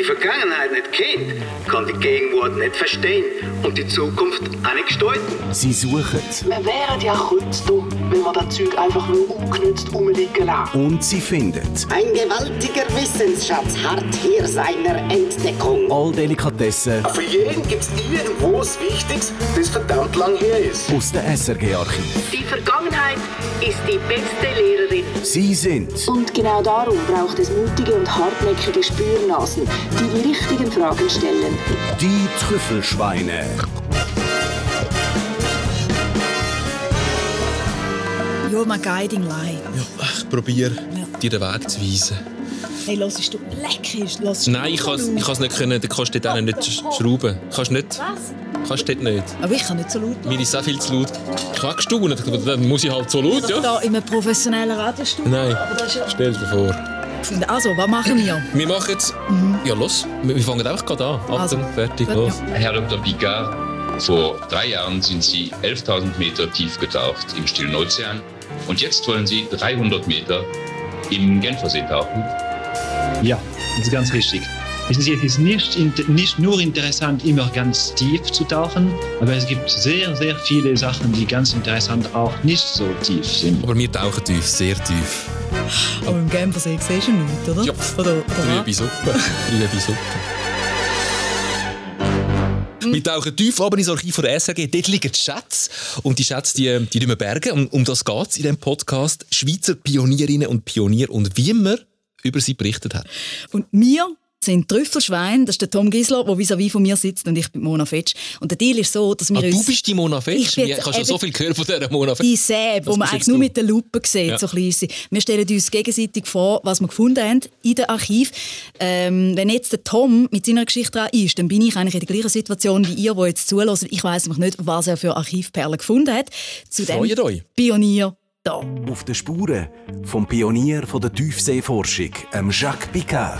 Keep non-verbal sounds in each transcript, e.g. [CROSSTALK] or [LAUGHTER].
die Vergangenheit nicht kennt, kann die Gegenwart nicht verstehen und die Zukunft auch nicht gestalten. Sie suchen Wir wären ja dumm, wenn wir das Zeug einfach nur ungenützt rumliegen lassen. und sie finden Ein gewaltiger Wissensschatz harrt hier seiner Entdeckung. all Delikatessen Für jeden gibt es irgendwo was Wichtiges, das verdammt lang her ist. aus dem SRG-Archiv. Die Vergangenheit ist die beste Lehrerin. Sie sind Und genau darum braucht es mutige und hartnäckige Spürnasen, die die richtigen Fragen stellen. die Trüffelschweine. You're my guiding light. Ja, ich probiere, dir den Weg zu weisen. Hey, hörst du lecker? Hörst du Nein, ich kann es ich nicht können, du kannst dort auch nicht sch- schrauben. Kannst nicht. Was? Kannst dort nicht. Aber ich kann nicht so laut. Mir ist auch viel zu laut. Ich habe gestaunt, Ich dachte, dann muss ich halt so laut, ja? Da in einem professionellen Radiostudio. Nein, ja- stell dir vor. Also, was machen wir? Wir machen jetzt... Ja, los. Wir fangen einfach gerade an. Also, Achtung, fertig, gut, los. Herr Dr. Picard, vor drei Jahren sind Sie 11.000 Meter tief getaucht im Stillen Ozean und jetzt wollen Sie 300 Meter im Genfersee tauchen. Ja, das ist ganz richtig. Wissen Sie, es ist nicht, nicht nur interessant, immer ganz tief zu tauchen, aber es gibt sehr, sehr viele Sachen, die ganz interessant auch nicht so tief sind. Aber wir tauchen tief, sehr tief. Aber im Genfersee siehst du nichts, oder? Ja. Oder, oder Liebe Suppe. Liebe Suppe. Wir tauchen tief aber ins Archiv von der SRG. Dort liegen die Schätze. Und die Schätze, die, die wir bergen. Um, um das geht es in diesem Podcast. Schweizer Pionierinnen und Pionier und wie man über sie berichtet hat. Und wir sind Trüffelschwein. Das ist der Tom Gisler, der vis-à-vis von mir sitzt und ich bin Mona Fetsch. Und der Deal ist so, dass wir Ah, uns... du bist die Mona Ich Fetsch. bin Ich jetzt habe schon so viel gehört von dieser Mona Fetsch. die Säbe, die man eigentlich nur du? mit der Lupe sieht, Ja. so klein ist sie. Wir stellen uns gegenseitig vor, was wir gefunden haben in dem Archiv. Ähm, wenn jetzt der Tom mit seiner Geschichte dran ist, dann bin ich eigentlich in der gleichen Situation wie ihr, die jetzt zuhört. Ich weiß nämlich nicht, was er für Archivperlen gefunden hat. Zu dem Freut euch. Pionier da. Auf den Spuren vom Pionier von der Tiefseeforschung, ähm Jacques Picard.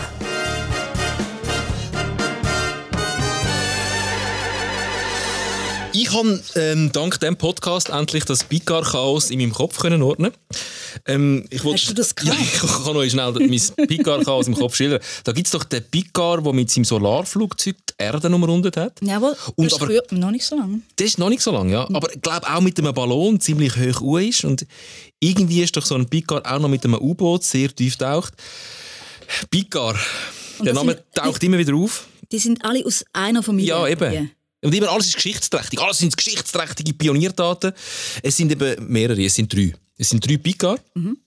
Ich habe ähm, dank diesem Podcast endlich das Picard-Chaos in meinem Kopf können ordnen ähm, ich wollte- Hast du das Ja, gehabt? ich kann euch schnell mein Picard-Chaos im Kopf schildern. Da gibt es doch den Picard, der mit seinem Solarflugzeug die Erde umrundet hat. Jawohl, Und das aber- früher noch nicht so lange. Das ist noch nicht so lange, ja. Aber ich glaube auch mit einem Ballon ziemlich hoch hoch ist. Und irgendwie ist doch so ein Picard auch noch mit einem U-Boot sehr tief taucht. Picard, der Name sind- taucht immer wieder auf. Die sind alle aus einer Familie. Ja, eben. Und immer alles ist geschichtsträchtig. Alles sind geschichtsträchtige Pionierdaten. Es sind eben mehrere, es sind drei. Es sind drei Picard. Mhm.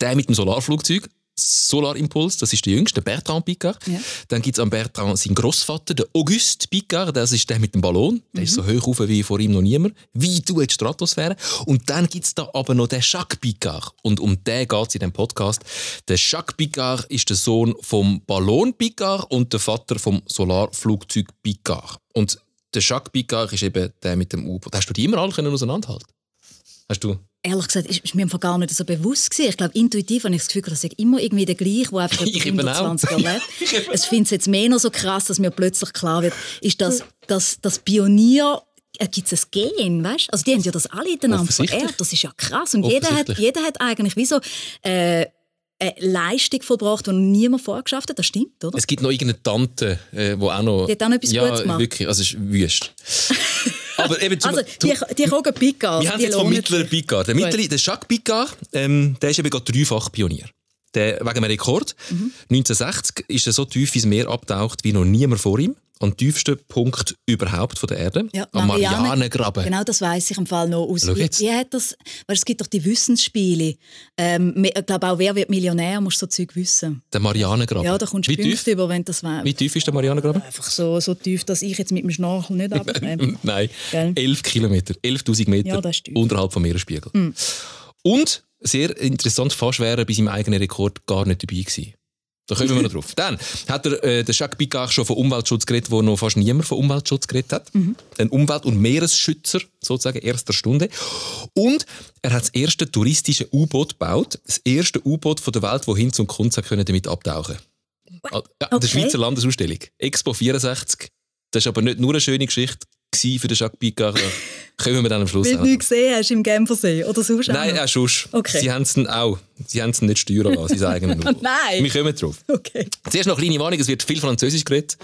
Der mit dem Solarflugzeug. Solarimpuls, das ist der jüngste, der Bertrand Picard. Ja. Dann gibt es an Bertrand seinen Grossvater, der Auguste Picard, das ist der mit dem Ballon. Der ist so hoch rauf wie vor ihm noch niemand. Weit du in die Stratosphäre. Und dann gibt es da aber noch den Jacques Picard. Und um den geht es in diesem Podcast. Der Jacques Picard ist der Sohn vom Ballon Picard und der Vater vom Solarflugzeug Picard. Und der Jacques Picard ist eben der mit dem U-Boot. Hast du die immer alle können auseinanderhalten? Hast du? Ehrlich gesagt, ist ist mir einfach gar nicht so bewusst gewesen. Ich glaube, intuitiv habe ich das Gefühl, das ist immer irgendwie der gleiche, der einfach [LAUGHS] Ich etwa eben auch. 120 Jahre lebt. [LAUGHS] Es finde es jetzt mehr noch so krass, dass mir plötzlich klar wird, ist das, das, das Pionier äh, gibt es ein Gen, weißt? Also die haben ja das alle miteinander verehrt. Das ist ja krass. Und jeder hat, jeder hat eigentlich wie so äh, eine Leistung vollbracht, die noch niemand vorgeschafft hat. Das stimmt, oder? Es gibt noch irgendeine Tante, äh, wo auch noch... Die hat auch noch etwas ja, Gutes gemacht. wirklich, also es ist wüst. [LAUGHS] Aber eben zum, Also, die, die Kogen Picard, Wir haben die jetzt vom mittleren. Picard. Der mittlere, der Jacques Picard, ähm, der ist eben gerade dreifach Pionier. Der, wegen einem Rekord. Mhm. 1960 ist er so tief ins Meer abtaucht wie noch niemand vor ihm. Am tiefsten Punkt überhaupt von der Erde. Ja, am Marianengraben. Genau, das weiß ich im Fall noch aus. Wie, hat das? Weil es gibt doch die Wissensspiele. Ähm, ich glaube auch, wer wird Millionär, muss so Zeug wissen. Der Marianengraben. Ja, da kommst du tief? Punkte über, wenn du das weißt. Wie tief ist der Marianengraben? Einfach so, so tief, dass ich jetzt mit dem Schnorchel nicht [LAUGHS] abnehme. Nein, Gell? 11 Kilometer, 11.000 Meter Ja, unterhalb vom Meeresspiegel. Und sehr interessant, fast wäre er bei seinem eigenen Rekord gar nicht dabei gewesen. Da kommen wir noch drauf. Dann hat er, äh, der Jacques Picard schon von Umweltschutz geredet, wo noch fast niemand von Umweltschutz geredet hat. Ein Umwelt- und Meeresschützer, sozusagen, erster Stunde. Und er hat das erste touristische U-Boot gebaut. Das erste U-Boot der Welt, das hin zum Kunst können damit abtauchen Ah, ja, Okay. Der Schweizer Landesausstellung. Expo 64. Das ist aber nicht nur eine schöne Geschichte. Für den Jacques Picard? [LAUGHS] Kommen wir dann am Schluss Weil du auch. nichts gesehen hast im Genfersee oder sonst auch Nein, auch sonst. Okay. Sie haben es dann auch. Sie haben es nicht steuern lassen, sie sagen nur. Nein. Wir kommen drauf. Okay. Zuerst noch eine kleine Warnung, es wird viel Französisch geredet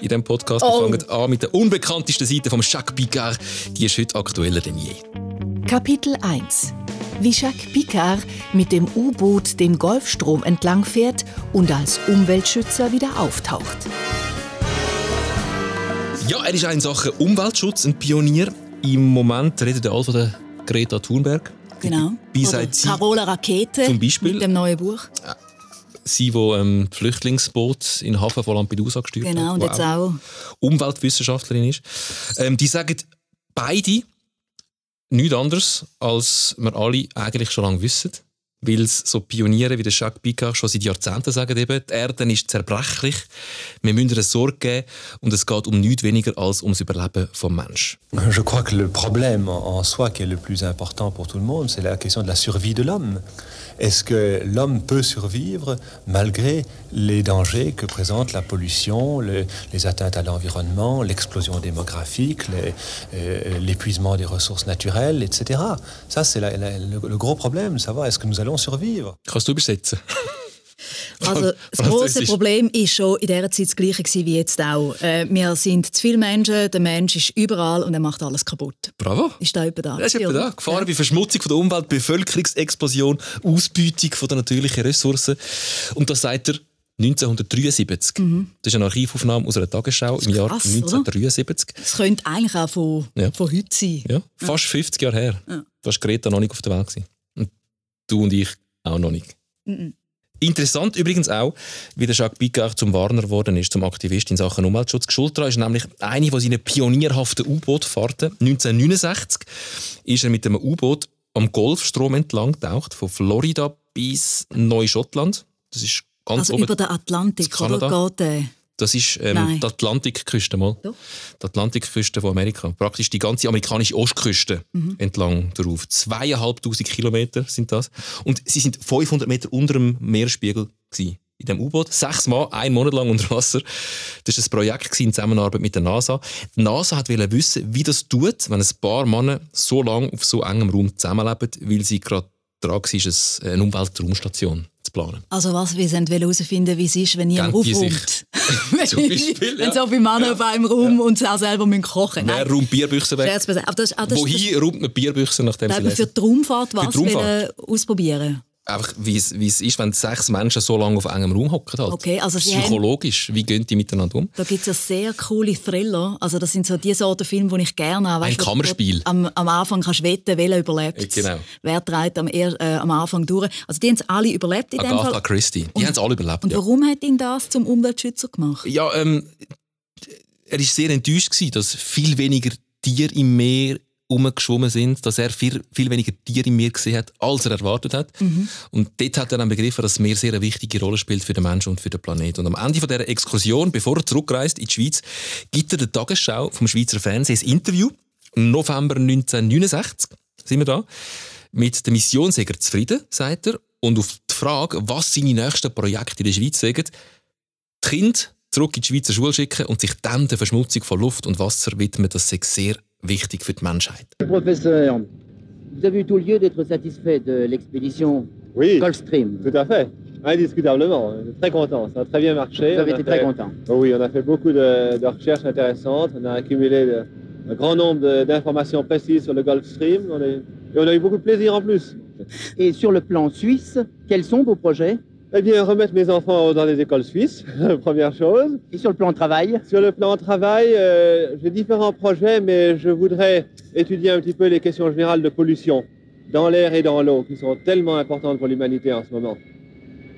in diesem Podcast. Oh. Wir fangen an mit der unbekanntesten Seite von Jacques Picard. Die ist heute aktueller denn je. Kapitel 1 Wie Jacques Picard mit dem U-Boot dem Golfstrom entlang fährt und als Umweltschützer wieder auftaucht. Ja, er ist in Sachen Umweltschutz ein Pionier. Im Moment redet er all von der Greta Thunberg. Genau. Wie sie? Carola Rakete Zum Beispiel? mit dem neuen Buch. Sie, die ähm, Flüchtlingsboot in den Hafen von Lampedusa gesteuert Genau, hat. und wo jetzt auch. Umweltwissenschaftlerin ist. Ähm, die sagen beide nichts anderes, als wir alle eigentlich schon lange wissen. Weil es so Pioniere wie der Jacques Picard schon seit Jahrzehnten sagen, eben, die Erde ist zerbrechlich, wir müssen ihr Sorge geben und es geht um nichts weniger als ums Überleben des Menschen. Je crois que le problème en soi qui est le plus important pour tout le monde, c'est la question. Est-ce que l'homme peut survivre malgré les dangers que présente la pollution, le- les atteintes à l'environnement, l'explosion démographique, euh, l'épuisement des ressources naturelles, etc. Ça, c'est le gros problème, savoir est-ce que nous allons survivre. Also, das große. Problem ist schon in dieser Zeit das gleiche wie jetzt auch. Äh, wir sind zu viele Menschen, der Mensch ist überall und er macht alles kaputt. Bravo. Ist da jemand da? Das ist etwa da. Gefahren bei Verschmutzung von der Umwelt, Bevölkerungsexplosion, Ausbeutung von der natürlichen Ressourcen. Und das sagt er 1973. Das ist eine Archivaufnahme aus einer Tagesschau im Jahr Mhm. krass, oder? 1973. Es könnte eigentlich auch von, Ja. von heute sein. Ja, fast 50 Jahre her. Ja. Da war Greta noch nicht auf der Welt. Und du und ich auch noch nicht. Mhm. Interessant übrigens auch, wie der Jacques Picard zum Warner geworden ist, zum Aktivist in Sachen Umweltschutz. Schultra ist nämlich eine von seinen pionierhaften U-Boot-Fahrten. 1969 ist er mit einem U-Boot am Golfstrom entlang getaucht, von Florida bis Neuschottland. Das ist ganz Also oben. über den Atlantik, oder? Geht der? Das ist ähm, die Atlantikküste mal. Die Atlantikküste von Amerika. Praktisch die ganze amerikanische Ostküste Mhm. entlang darauf. Zweieinhalbtausend Kilometer sind das. Und sie sind 500 Meter unter dem Meeresspiegel gewesen. In dem U-Boot. Sechs Mal, ein Monat lang unter Wasser. Das war ein Projekt in Zusammenarbeit mit der NASA. Die NASA hat wollte wissen, wie das tut, wenn ein paar Männer so lange auf so engem Raum zusammenleben, weil sie gerade dran war, eine Umweltraumstation zu planen. Also was, wir wollen herausfinden, wie es ist, wenn niemand aufräumt. [LAUGHS] Zum Beispiel, wenn ja. so viele Männer auf einem Raum und sie auch selber müssen kochen Wer räumt Bierbüchsen weg? Aber das, ah, das, Wohin räumt man Bierbüchsen, nachdem sie das, für lesen? die Raumfahrt was Für die Raumfahrt? ausprobieren Einfach, wie es, wie es ist, wenn sechs Menschen so lange auf engem Raum hocken. Halt. Okay, also Psychologisch, wie gehen die miteinander um? Da gibt es ja sehr coole Thriller. Also das sind so die Sorten Filme, die ich gerne habe. Ein Kammerspiel. Am, am Anfang kannst du wetten, welcher überlebt. Ja, genau. Wer trägt am, er, äh, am Anfang durch. Also die haben es alle überlebt in dem Agatha Fall. Christie. Die haben es alle überlebt. Und ja. warum hat ihn das zum Umweltschützer gemacht? Ja, ähm, er war sehr enttäuscht, gewesen, dass viel weniger Tiere im Meer rumgeschwommen sind, dass er viel, viel weniger Tiere im Meer gesehen hat, als er erwartet hat. Mhm. Und dort hat er dann begriffen, dass das Meer sehr eine wichtige Rolle spielt für den Menschen und für den Planeten. Und am Ende von dieser Exkursion, bevor er zurückreist in die Schweiz, gibt er der Tagesschau vom Schweizer Fernsehen ein Interview. Im November 1969 sind wir da. Mit der Mission sei er zufrieden, sagt er. Und auf die Frage, was seine nächsten Projekte in der Schweiz sagen, die Kinder zurück in die Schweizer Schule schicken und sich dann der Verschmutzung von Luft und Wasser widmen, das sei sehr wichtig für die Menschheit. Professeur, vous avez eu tout lieu d'être satisfait de l'expédition Gulfstream. Tout à fait, indiscutablement. Très content, ça a très bien marché. Vous avez été très content. Oh oui, on a fait beaucoup de, de recherches intéressantes. On a accumulé de- un grand nombre d'informations précises sur le Gulfstream. On a- et on a eu beaucoup de plaisir en plus. Et sur le plan suisse, quels sont vos projets? Eh bien, remettre mes enfants dans les écoles suisses, [LAUGHS] première chose. Et sur le plan travail Sur le plan travail, euh, j'ai différents projets, mais je voudrais étudier un petit peu les questions générales de pollution dans l'air et dans l'eau, qui sont tellement importantes pour l'humanité en ce moment.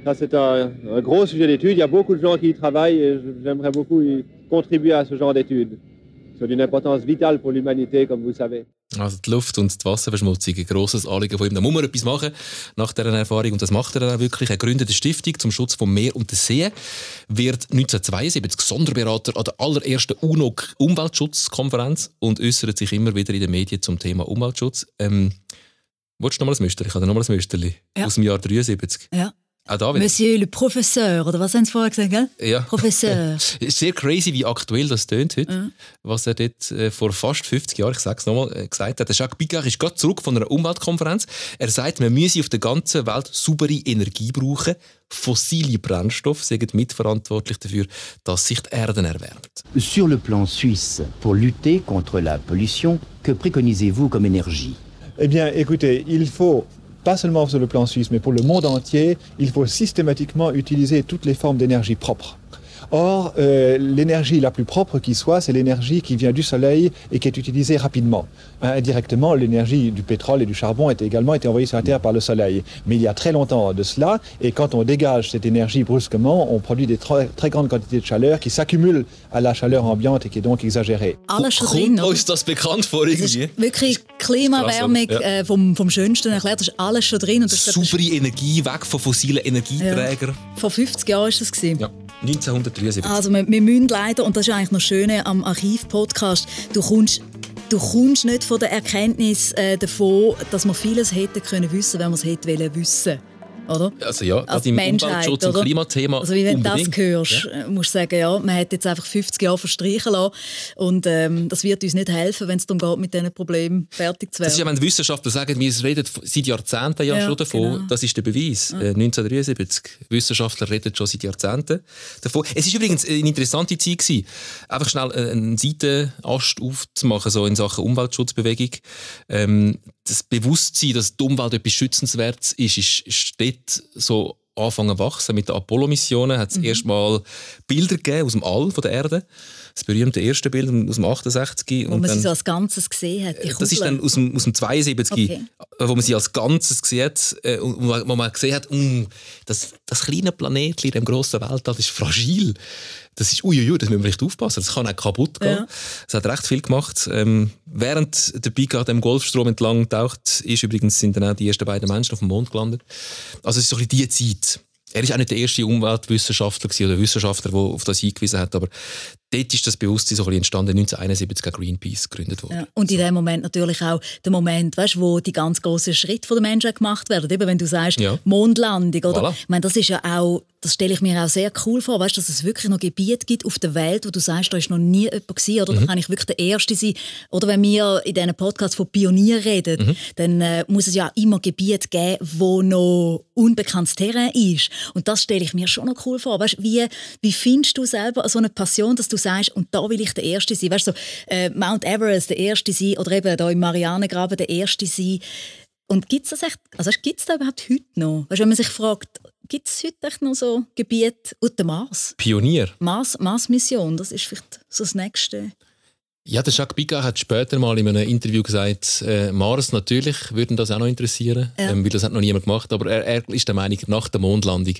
Ça, c'est un, un gros sujet d'étude. Il y a beaucoup de gens qui y travaillent et j'aimerais beaucoup y contribuer à ce genre d'études. C'est d'une importance vitale pour l'humanité, comme vous savez. Also die Luft- und die Wasserverschmutzung, ein grosses Anliegen von ihm. Da muss man etwas machen nach dieser Erfahrung und das macht er dann auch wirklich. Er gründet eine Stiftung zum Schutz vom Meer und der See, wird 1972 Sonderberater an der allerersten UNO-Umweltschutzkonferenz und äußert sich immer wieder in den Medien zum Thema Umweltschutz. Ähm, Wolltest du noch mal ein Müsterli? Ich habe noch mal ein Müsterli Ja. aus dem Jahr 73. Ja. Auch da wieder. Monsieur le Professeur, oder was haben Sie vorher gesagt, gell? Ja. Professeur. [LAUGHS] Sehr crazy, wie aktuell das tönt heute. Ja. Was er dort äh, vor fast 50 Jahren, ich sage es nochmal, äh, gesagt hat. Der Jacques Picard ist gerade zurück von einer Umweltkonferenz. Er sagt, man müsse auf der ganzen Welt saubere Energie brauchen. Fossile Brennstoffe sind mitverantwortlich dafür, dass sich die Erde erwärmt. Sur le plan suisse, pour lutter contre la pollution, que préconisez-vous comme énergie Eh bien, écoutez, il faut, pas seulement sur le plan suisse, mais pour le monde entier, il faut systématiquement utiliser toutes les formes d'énergie propre. Or, euh, l'énergie la plus propre qui soit, c'est l'énergie qui vient du soleil et qui est utilisée rapidement. Hein, Indirectement, l'énergie du pétrole et du charbon a également été envoyée sur la Terre par le soleil. Mais il y a très longtemps de cela, et quand on dégage cette énergie brusquement, on produit des très, très grandes quantités de chaleur qui s'accumulent à la chaleur ambiante et qui est donc exagérée. Alles schon drin, oder? Uns das bekannt vor Das ist irgendwie? wirklich Klimaerwärmung Krass, oder? Ja. äh, vom, vom Schönsten erklärt. Das ist alles schon drin. Und das, das ist, Saubere Energie, weg von fossilen Energieträgern. vor 50 Jahren war das. Gewesen. Ja, 1973. Also wir, wir müssen leider, und das ist eigentlich noch Schöne am Archiv-Podcast, du kommst, du kommst nicht von der Erkenntnis äh, davon, dass wir vieles hätten können wissen, wenn wir es hätten wollen wissen. Oder? Also ja, Als gerade im Menschheit, Umweltschutz und oder? Klimathema Also wie wenn du das unbedingt. hörst, Ja. äh, musst du sagen, ja, man hat jetzt einfach 50 Jahre verstreichen lassen und ähm, das wird uns nicht helfen, wenn es darum geht, mit diesen Problemen fertig zu Das ist ja, werden. wenn die Wissenschaftler sagen, wir reden seit Jahrzehnten ja, Ja, schon davon, genau. das ist der Beweis. Äh, 1973. Wissenschaftler reden schon seit Jahrzehnten davon. Es ist übrigens eine interessante Zeit gewesen, einfach schnell äh, einen Seitenast aufzumachen, so in Sachen Umweltschutzbewegung. Ähm, das Bewusstsein, dass die Umwelt etwas Schützenswertes ist, ist, ist dort so anfangen wachsen. Mit den Apollo-Missionen hat es Mhm. erstmal Bilder gegeben aus dem All von der Erde. Das berühmte erste Bild aus dem 68. wo man sie so als Ganzes gesehen hat. die Das ist dann aus dem, aus dem 72, Okay. äh, wo man sie als Ganzes gesehen hat, äh, und wo man gesehen hat, mm, das, das kleine Planetchen in dem grossen Weltall ist fragil. Das ist, uiuiui, das müssen wir echt aufpassen, das kann auch kaputt gehen. Ja. Das hat recht viel gemacht. Ähm, während der Picard dem Golfstrom entlang taucht, ist übrigens, sind dann auch die ersten beiden Menschen auf dem Mond gelandet. Also es ist so ein bisschen die Zeit. Er ist auch nicht der erste Umweltwissenschaftler oder Wissenschaftler, der auf das hingewiesen hat, aber dort ist das Bewusstsein so ein bisschen entstanden, 1971 gegen Greenpeace gegründet worden. Ja. Und in dem Moment natürlich auch der Moment, weißt, wo die ganz großen Schritte von der Menschheit gemacht werden. Eben, wenn du sagst, Ja. Mondlandung, oder? Voilà. Ich meine, das ist ja auch, das stelle ich mir auch sehr cool vor, weißt, dass es wirklich noch Gebiete gibt auf der Welt, wo du sagst, da ist noch nie jemand gewesen, oder? Da Mhm. kann ich wirklich der Erste sein. Oder wenn wir in diesen Podcast von Pionier reden, Mhm. dann äh, muss es ja auch immer Gebiete geben, wo noch unbekanntes Terrain ist. Und das stelle ich mir schon noch cool vor. Weißt, wie, wie findest du selber so eine Passion, dass du sagst, und da will ich der Erste sein? Weißt, so, äh, Mount Everest der Erste sein oder eben da im Marianengraben der Erste sein. Und gibt es das echt, also gibt es da überhaupt heute noch? Weißt, wenn man sich fragt, gibt es heute echt noch so Gebiete und der Mars? Pionier. Mars, Mars-Mission, das ist vielleicht so das Nächste. Ja, der Jacques Picard hat später mal in einem Interview gesagt, äh, Mars natürlich würden das auch noch interessieren, Ja. ähm, weil das hat noch niemand gemacht, aber er, er ist der Meinung, nach der Mondlandung,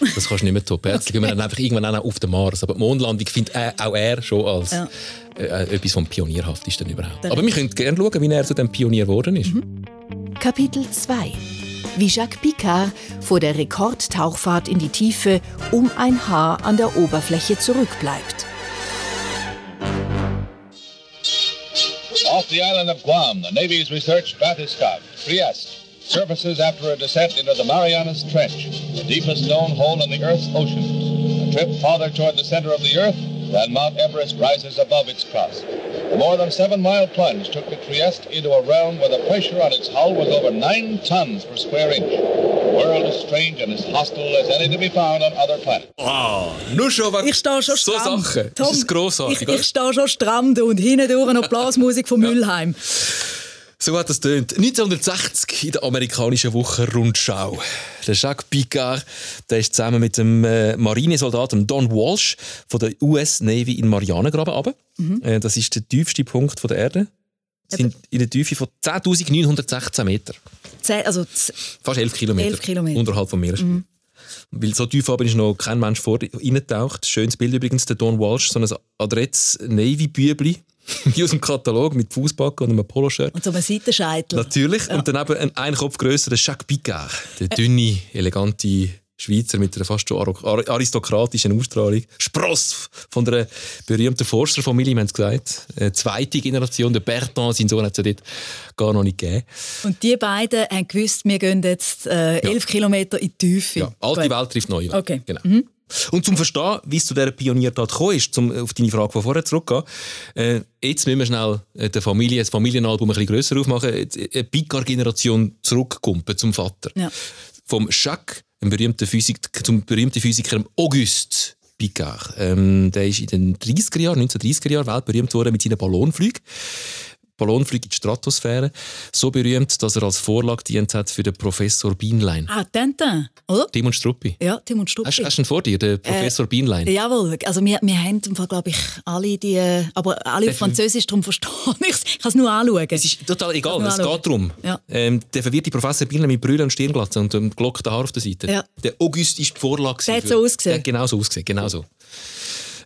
das kannst du nicht mehr toppen. Jetzt gehen wir dann einfach irgendwann auch noch auf den Mars, aber die Mondlandung findet er, auch er schon als Ja. äh, etwas vom Pionierhaftesten überhaupt. Aber wir können gerne schauen, wie er zu dem Pionier geworden ist. Kapitel 2 Wie Jacques Picard vor der Rekordtauchfahrt in die Tiefe um ein Haar an der Oberfläche zurückbleibt. Off the island of Guam, the Navy's research bathyscaphe, Trieste, surfaces after a descent into the Marianas Trench, the deepest known hole in the Earth's oceans. A trip farther toward the center of the Earth than Mount Everest rises above its crust. The more than seven mile plunge took the Trieste into a realm where the pressure on its hull was over nine tons per square inch. The world is strange and as hostile as any to be found on other planets. Wow, nur schon wegen Ich stehe schon so stramm. Sachen. Tom, das ist grossartig. Ich, oder? ich stehe schon stramm da und hinten durch noch Blasmusik von Mülheim. So hat das tönt. 1960 in der amerikanischen Woche Rundschau. Der Jacques Picard, der ist zusammen mit dem äh, Marinesoldaten Don Walsh von der US Navy in Marianengraben runter. Mhm. Äh, das ist der tiefste Punkt von der Erde. Sind in der Tiefe von 10.916 Meter. Zehn- Also z- Fast 11 Kilometer. 11 Kilometer. Unterhalb vom Meeresspiegel. Mhm. Weil so tief oben ist noch kein Mensch vor reingetaucht. Schönes Bild übrigens, der Don Walsh, so ein adrettes Navy-Bübli, wie [LAUGHS] aus dem Katalog, mit Fußbacken und einem Poloshirt. und so ein Seitenscheitel. Natürlich. Und dann eben ein, ein Kopf grösser, der Jacques Picard. Der dünne, elegante Schweizer mit einer fast schon aristokratischen Ausstrahlung. Spross von der berühmten Forscherfamilie, wir haben es gesagt. Eine zweite Generation, der Bertrand, sein Sohn, hat es ja dort gar noch nicht gegeben. Und die beiden haben gewusst, wir gehen jetzt äh, elf ja. Kilometer in die Tiefe. Ja, alte Welt trifft Welt. Okay. Genau. Mhm. Und zum Verstehen, wie es zu dieser Pioniertat gekommen ist, um auf deine Frage von vorher zurückzugehen, äh, jetzt müssen wir schnell äh, der Familie, das Familienalbum ein bisschen grösser aufmachen, eine Picard-Generation zurückkumpen zum Vater. Ja. Vom Jacques, einem berühmten Physik, zum berühmten Physiker Auguste Picard. Ähm, der ist in den 30er Jahren, 1930er Jahren weltberühmt worden mit seinen Ballonflügen. Ballonflug in die Stratosphäre. So berühmt, dass er als Vorlage dient hat für den Professor Bienlein. Ah, Tintin, oder? Timon Struppi. Ja, Timon Struppi. Hast, hast du ihn vor dir, den Professor äh, Bienlein? Jawohl, also wir, wir haben glaube ich, alle die, aber alle auf Französisch, darum verstehe [LAUGHS] ich es. Ich kann es nur anschauen. Es ist total egal, es geht darum. Ja. Ähm, der verwirrte Professor Bienlein mit Brüllen und Stirnglatze und dem gelockten Haar auf der Seite. Ja. Der August ist die Vorlage. Der hat so ausgesehen. Der hat genau so ausgesehen, genau so.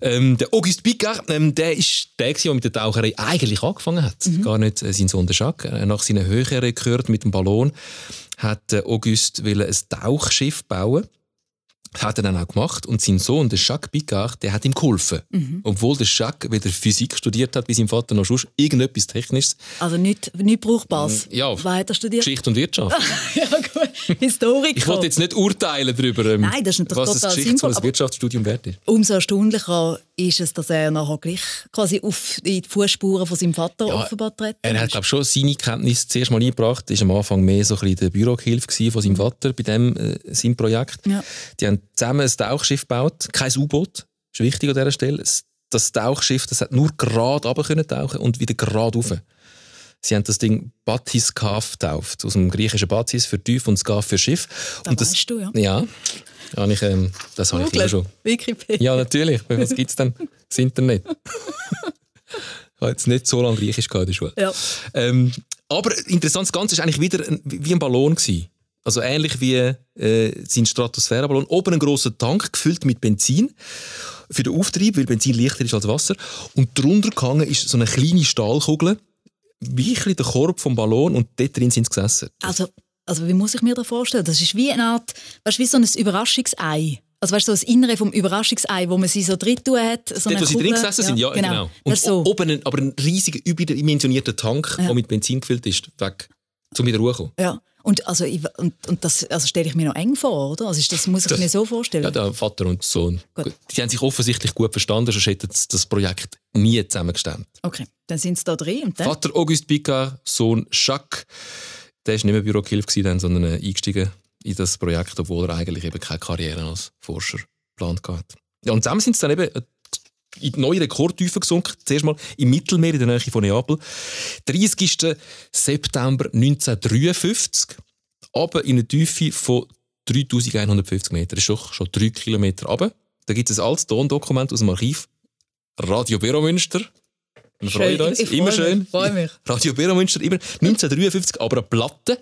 Ähm, der Auguste Picard, ähm, der ist der, der mit der Taucherei eigentlich angefangen hat. Mhm. Gar nicht äh, sein Sohn der Jacques. Äh, nach seinen höheren Rekord mit dem Ballon hat äh, Auguste ein Tauchschiff bauen hat er dann auch gemacht und sein Sohn, der Jacques Picard, der hat ihm geholfen. Mhm. Obwohl der Jacques weder Physik studiert hat, wie sein Vater noch sonst irgendetwas Technisches. Also nicht, nicht Brauchbares. Ja, weiter studiert. Geschichte und Wirtschaft. [LAUGHS] ja gut, Historiker. Ich wollte jetzt nicht urteilen darüber, ähm, Nein, das ist was total Geschichts- sinnvoll, und Wirtschaftsstudium wert ist. Umso erstaunlicher ist es, dass er nachher gleich quasi auf die Fußspuren von seinem Vater Ja, offenbar treten Er hat glaub, schon seine Kenntnisse zuerst mal eingebracht. Er war am Anfang mehr so ein bisschen der Bürogehilfe von seinem Vater bei dem, äh, seinem Projekt. Ja. Die haben zusammen ein Tauchschiff gebaut, kein U-Boot. Das ist wichtig an dieser Stelle. Das Tauchschiff das hat nur gerade runter können tauchen und wieder gerade rauf. Sie haben das Ding Batis Kaf getauft, aus dem griechischen Batis für Tief und Skaf für Schiff. Da und das, weißt du, ja. Ja, habe ich, ähm, das habe ich immer schon. Wikipedia. Ja, natürlich. Was gibt es denn? Das Internet. [LAUGHS] ich habe jetzt nicht so lange Griechisch gehabt in der Schule. Ja. Ähm, aber interessant, das Ganze war eigentlich wieder wie ein Ballon. Gewesen. Also ähnlich wie äh, sein Stratosphärenballon. Oben ein grosser Tank gefüllt mit Benzin für den Auftrieb, weil Benzin leichter ist als Wasser. Und drunter gehangen ist so eine kleine Stahlkugel, bisschen der Korb vom Ballon und dort drin sind sie gesessen. Also, also wie muss ich mir das vorstellen? Das ist wie eine Art, weißt, wie so ein Überraschungsei. Also weißt du, so das Innere vom Überraschungsei, wo man sie so drin tun hat. So Dort, wo sie drin gesessen sind, ja, genau. Und so. oben ein, aber ein riesiger, überdimensionierter Tank, Ja. der mit Benzin gefüllt ist, weg, um wieder hochzukommen. Ja. Und, also, ich, und, und das also stelle ich mir noch eng vor, oder? Also das muss ich Das- mir so vorstellen. Ja, der Vater und Sohn. Gut. Die haben sich offensichtlich gut verstanden, sonst hätten sie das Projekt nie zusammengestemmt. Okay, dann sind sie da drin und dann? Vater Auguste Picard, Sohn Jacques, der war nicht mehr Bürogehilfe, dann, sondern äh, eingestiegen in das Projekt, obwohl er eigentlich eben keine Karriere als Forscher geplant hatte. Ja, und zusammen sind sie dann eben in neue Rekordtiefen gesunken. Zuerst mal im Mittelmeer in der Nähe von Neapel. 30. September 1953. Aber in einer Tiefe von 3150 Meter. Das ist schon, schon drei Kilometer runter. Da gibt es ein altes Tondokument aus dem Archiv. Radio Büro Münster. Wir Schön, freuen uns. immer mich, schön. freu mich. Radio Büro Münster, immer 1953, aber eine Platte.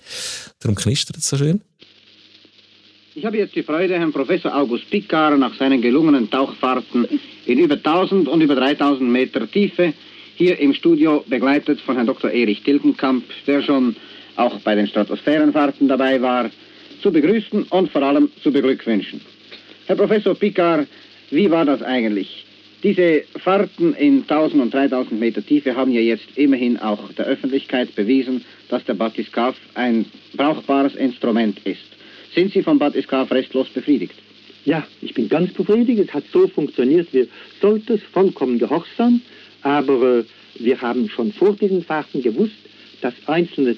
Darum knistert es so schön. Ich habe jetzt die Freude, Herrn Professor August Picard nach seinen gelungenen Tauchfahrten in über 1000 und über 3000 Meter Tiefe hier im Studio begleitet von Herrn Dr. Erich Tilgenkamp, der schon auch bei den Stratosphärenfahrten dabei war, zu begrüßen und vor allem zu beglückwünschen. Herr Professor Picard, wie war das eigentlich? Diese Fahrten in 1000 und 3000 Meter Tiefe haben ja jetzt immerhin auch der Öffentlichkeit bewiesen, dass der Batiscaf ein brauchbares Instrument ist. Sind Sie vom Batiscaf restlos befriedigt? Ja, ich bin ganz befriedigt. Es hat so funktioniert, wie sollte es, vollkommen gehorsam. Aber äh, wir haben schon vor diesen Fahrten gewusst, dass einzelne,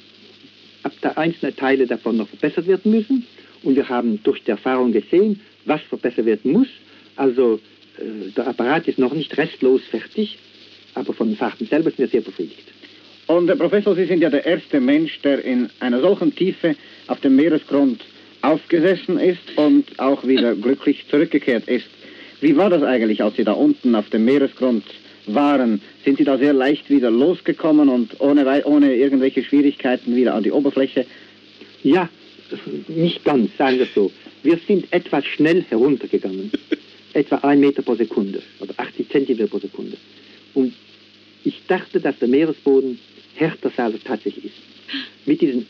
ab der einzelne Teile davon noch verbessert werden müssen. Und wir haben durch die Erfahrung gesehen, was verbessert werden muss. Also äh, der Apparat ist noch nicht restlos fertig, aber von den Fahrten selber sind wir sehr befriedigt. Und Herr Professor, Sie sind ja der erste Mensch, der in einer solchen Tiefe auf dem Meeresgrund aufgesessen ist und auch wieder glücklich zurückgekehrt ist. Wie war das eigentlich, als Sie da unten auf dem Meeresgrund waren? Sind Sie da sehr leicht wieder losgekommen und ohne, ohne irgendwelche Schwierigkeiten wieder an die Oberfläche? Ja, nicht ganz, sagen wir es so. Wir sind etwas schnell heruntergegangen. etwa ein Meter pro Sekunde oder 80 Zentimeter pro Sekunde. Und ich dachte, dass der Meeresboden härter sei, als er tatsächlich ist. Mit dieser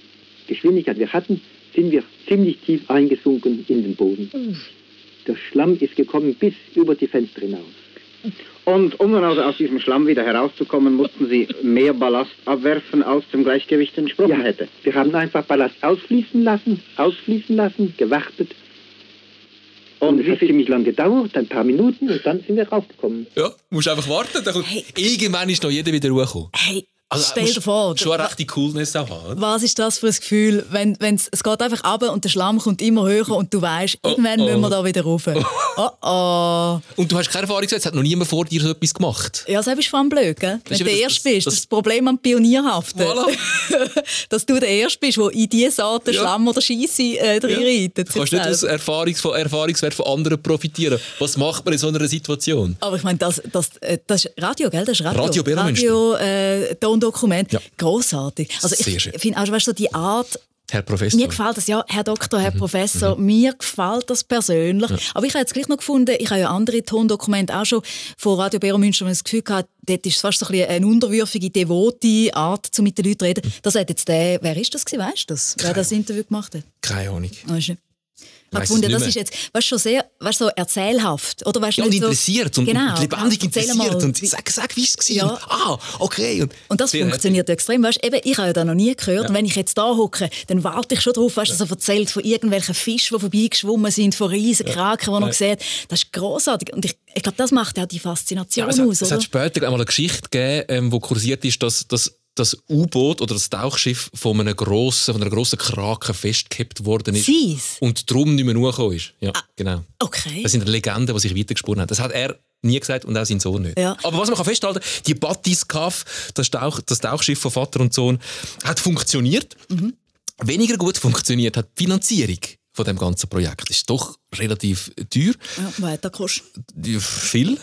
Geschwindigkeit, die wir hatten, sind wir ziemlich tief eingesunken in den Boden. Der Schlamm ist gekommen bis über die Fenster hinaus. Und um dann also aus diesem Schlamm wieder herauszukommen, mussten Sie mehr Ballast abwerfen, als dem Gleichgewicht entsprochen hätte. Wir haben einfach Ballast ausfließen lassen, ausfließen lassen, gewartet. Und, es hat ziemlich lang gedauert, ein paar Minuten, und dann sind wir raufgekommen. Ja, musst einfach warten. Dann kommt, Irgendwann ist noch jeder wieder hochgekommen. Hey, Also, stell dir vor, Schon eine rechte Coolness auch haben. Was ist das für ein Gefühl, wenn wenn's, es geht einfach ab und der Schlamm kommt immer höher und du weißt, irgendwann oh. müssen wir da wieder rauf. Oh oh. Und du hast keine Erfahrung gesagt, es hat noch niemand vor dir so etwas gemacht. Ja, das ist vor allem blöd, gell? Das Wenn du der das- Erste bist. das- Das ist das Problem am Pionierhaften. [LAUGHS] Dass du der Erste bist, der in diese Sorte Ja. Schlamm oder Scheisse äh, drin reitet. Du kannst nicht aus Erfahrungs von Erfahrungswert von anderen profitieren. Was macht man in so einer Situation? Aber ich meine, das, das, äh, das ist Radio, gell? Das ist Radio. Radio. Radio, äh, Tondokument. Ja. Grossartig. Also ich finde auch, weißt du, die Art, Herr Professor. Mir gefällt das, ja, Herr Doktor, Herr Professor, mir gefällt das persönlich. Ja. Aber ich habe jetzt gleich noch gefunden, ich habe ja andere Tondokumente auch schon von Radio Bero Münster, das Gefühl hatte, dort ist es fast so ein bisschen eine unterwürfige, devote Art, um mit den Leuten zu reden. Das hat jetzt der, wer ist das gewesen, weißt du das? Wer das Interview gemacht hat? Keine Ahnung. Habe es gefunden, das ist jetzt weißt, du, schon sehr weißt, so erzählhaft. Oder, weißt, Ja, und so, interessiert und, genau. und lebendig interessiert. mal, und sag, sag wie es war. Ja. Und, ah, okay. Und, Und das funktioniert extrem. Weißt, eben, ich habe ja da noch nie gehört. Ja. Und wenn ich jetzt da hocke, dann warte ich schon drauf, weißt, dass er erzählt von irgendwelchen Fischen, die vorbeigeschwommen sind, von riesen Kraken, die Ja. man sieht. Das ist grossartig. Und ich, ich glaube, das macht ja die Faszination Ja, es, hat, aus, es oder? hat später einmal eine Geschichte gegeben, ähm, wo kursiert ist, dass, dass das U-Boot oder das Tauchschiff von, einem grossen, von einer grossen Krake festgehabt worden ist. Sie's? Und darum nicht mehr hochgekommen ist. Ja, genau. Okay. Das sind Legenden, die sich weitergesponnen haben. Das hat er nie gesagt und auch sein Sohn nicht. Ja. Aber was man kann festhalten die Batiscaf, das, Tauch, das Tauchschiff von Vater und Sohn, hat funktioniert. Mhm. Weniger gut funktioniert hat die Finanzierung von dem ganzen Projekt. Ist doch relativ teuer. Ja, weiter kostet. Viel.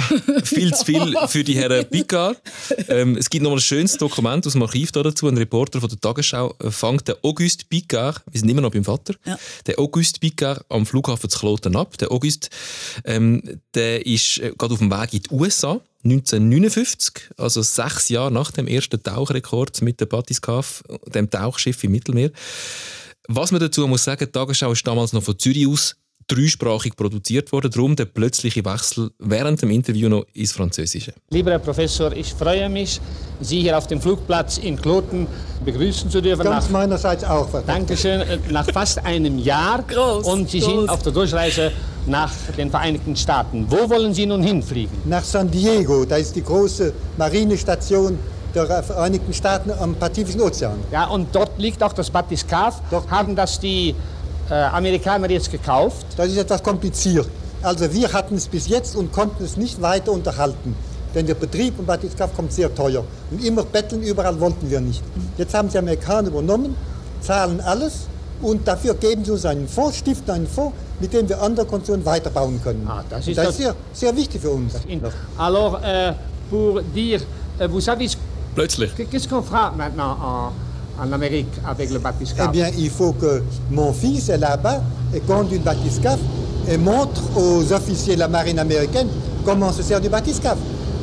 [LAUGHS] viel zu viel für die Herren Picard. Ähm, es gibt noch mal ein schönes Dokument aus dem Archiv da dazu. Ein Reporter von der Tagesschau fängt den Auguste Picard, wir sind immer noch beim Vater, Ja. der Auguste Picard am Flughafen zu Kloten ab. Der Auguste, ähm, der ist äh, gerade auf dem Weg in die USA. 1959, also sechs Jahre nach dem ersten Tauchrekord mit der Batiscaf, dem Tauchschiff im Mittelmeer. Was man dazu muss sagen, die Tagesschau ist damals noch von Zürich aus dreisprachig produziert worden, darum der plötzliche Wechsel während dem Interview noch ins Französische. Lieber Herr Professor, ich freue mich, Sie hier auf dem Flugplatz in Kloten begrüßen zu dürfen. Ganz Nach- meinerseits auch. Dankeschön. Äh, Nach fast einem Jahr. Und Sie sind auf der Durchreise nach den Vereinigten Staaten. Wo wollen Sie nun hinfliegen? Nach San Diego, da ist die große Marinestation der Vereinigten Staaten am Pazifischen Ozean. Ja, und dort liegt auch das Batiscaf. Haben das die äh, Amerikaner jetzt gekauft? Das ist etwas kompliziert. Also wir hatten es bis jetzt und konnten es nicht weiter unterhalten. Denn der Betrieb im Batiscaf kommt sehr teuer. Und immer betteln, überall wollten wir nicht. Jetzt haben die Amerikaner übernommen, zahlen alles und dafür geben sie uns einen Fonds, stiften einen Fonds, mit dem wir andere Konzerne weiterbauen können. Ah, das ist das ist sehr, sehr wichtig für uns. Alors, euh, pour dire, euh, vous savez, Plötzlich. qu'est-ce qu'on fera maintenant en, en Amérique avec le Batiscaf? Eh bien, il faut que mon fils est là-bas et conduit le bathyscaphe et montre aux officiers de la marine américaine comment se sert du bathyscaphe.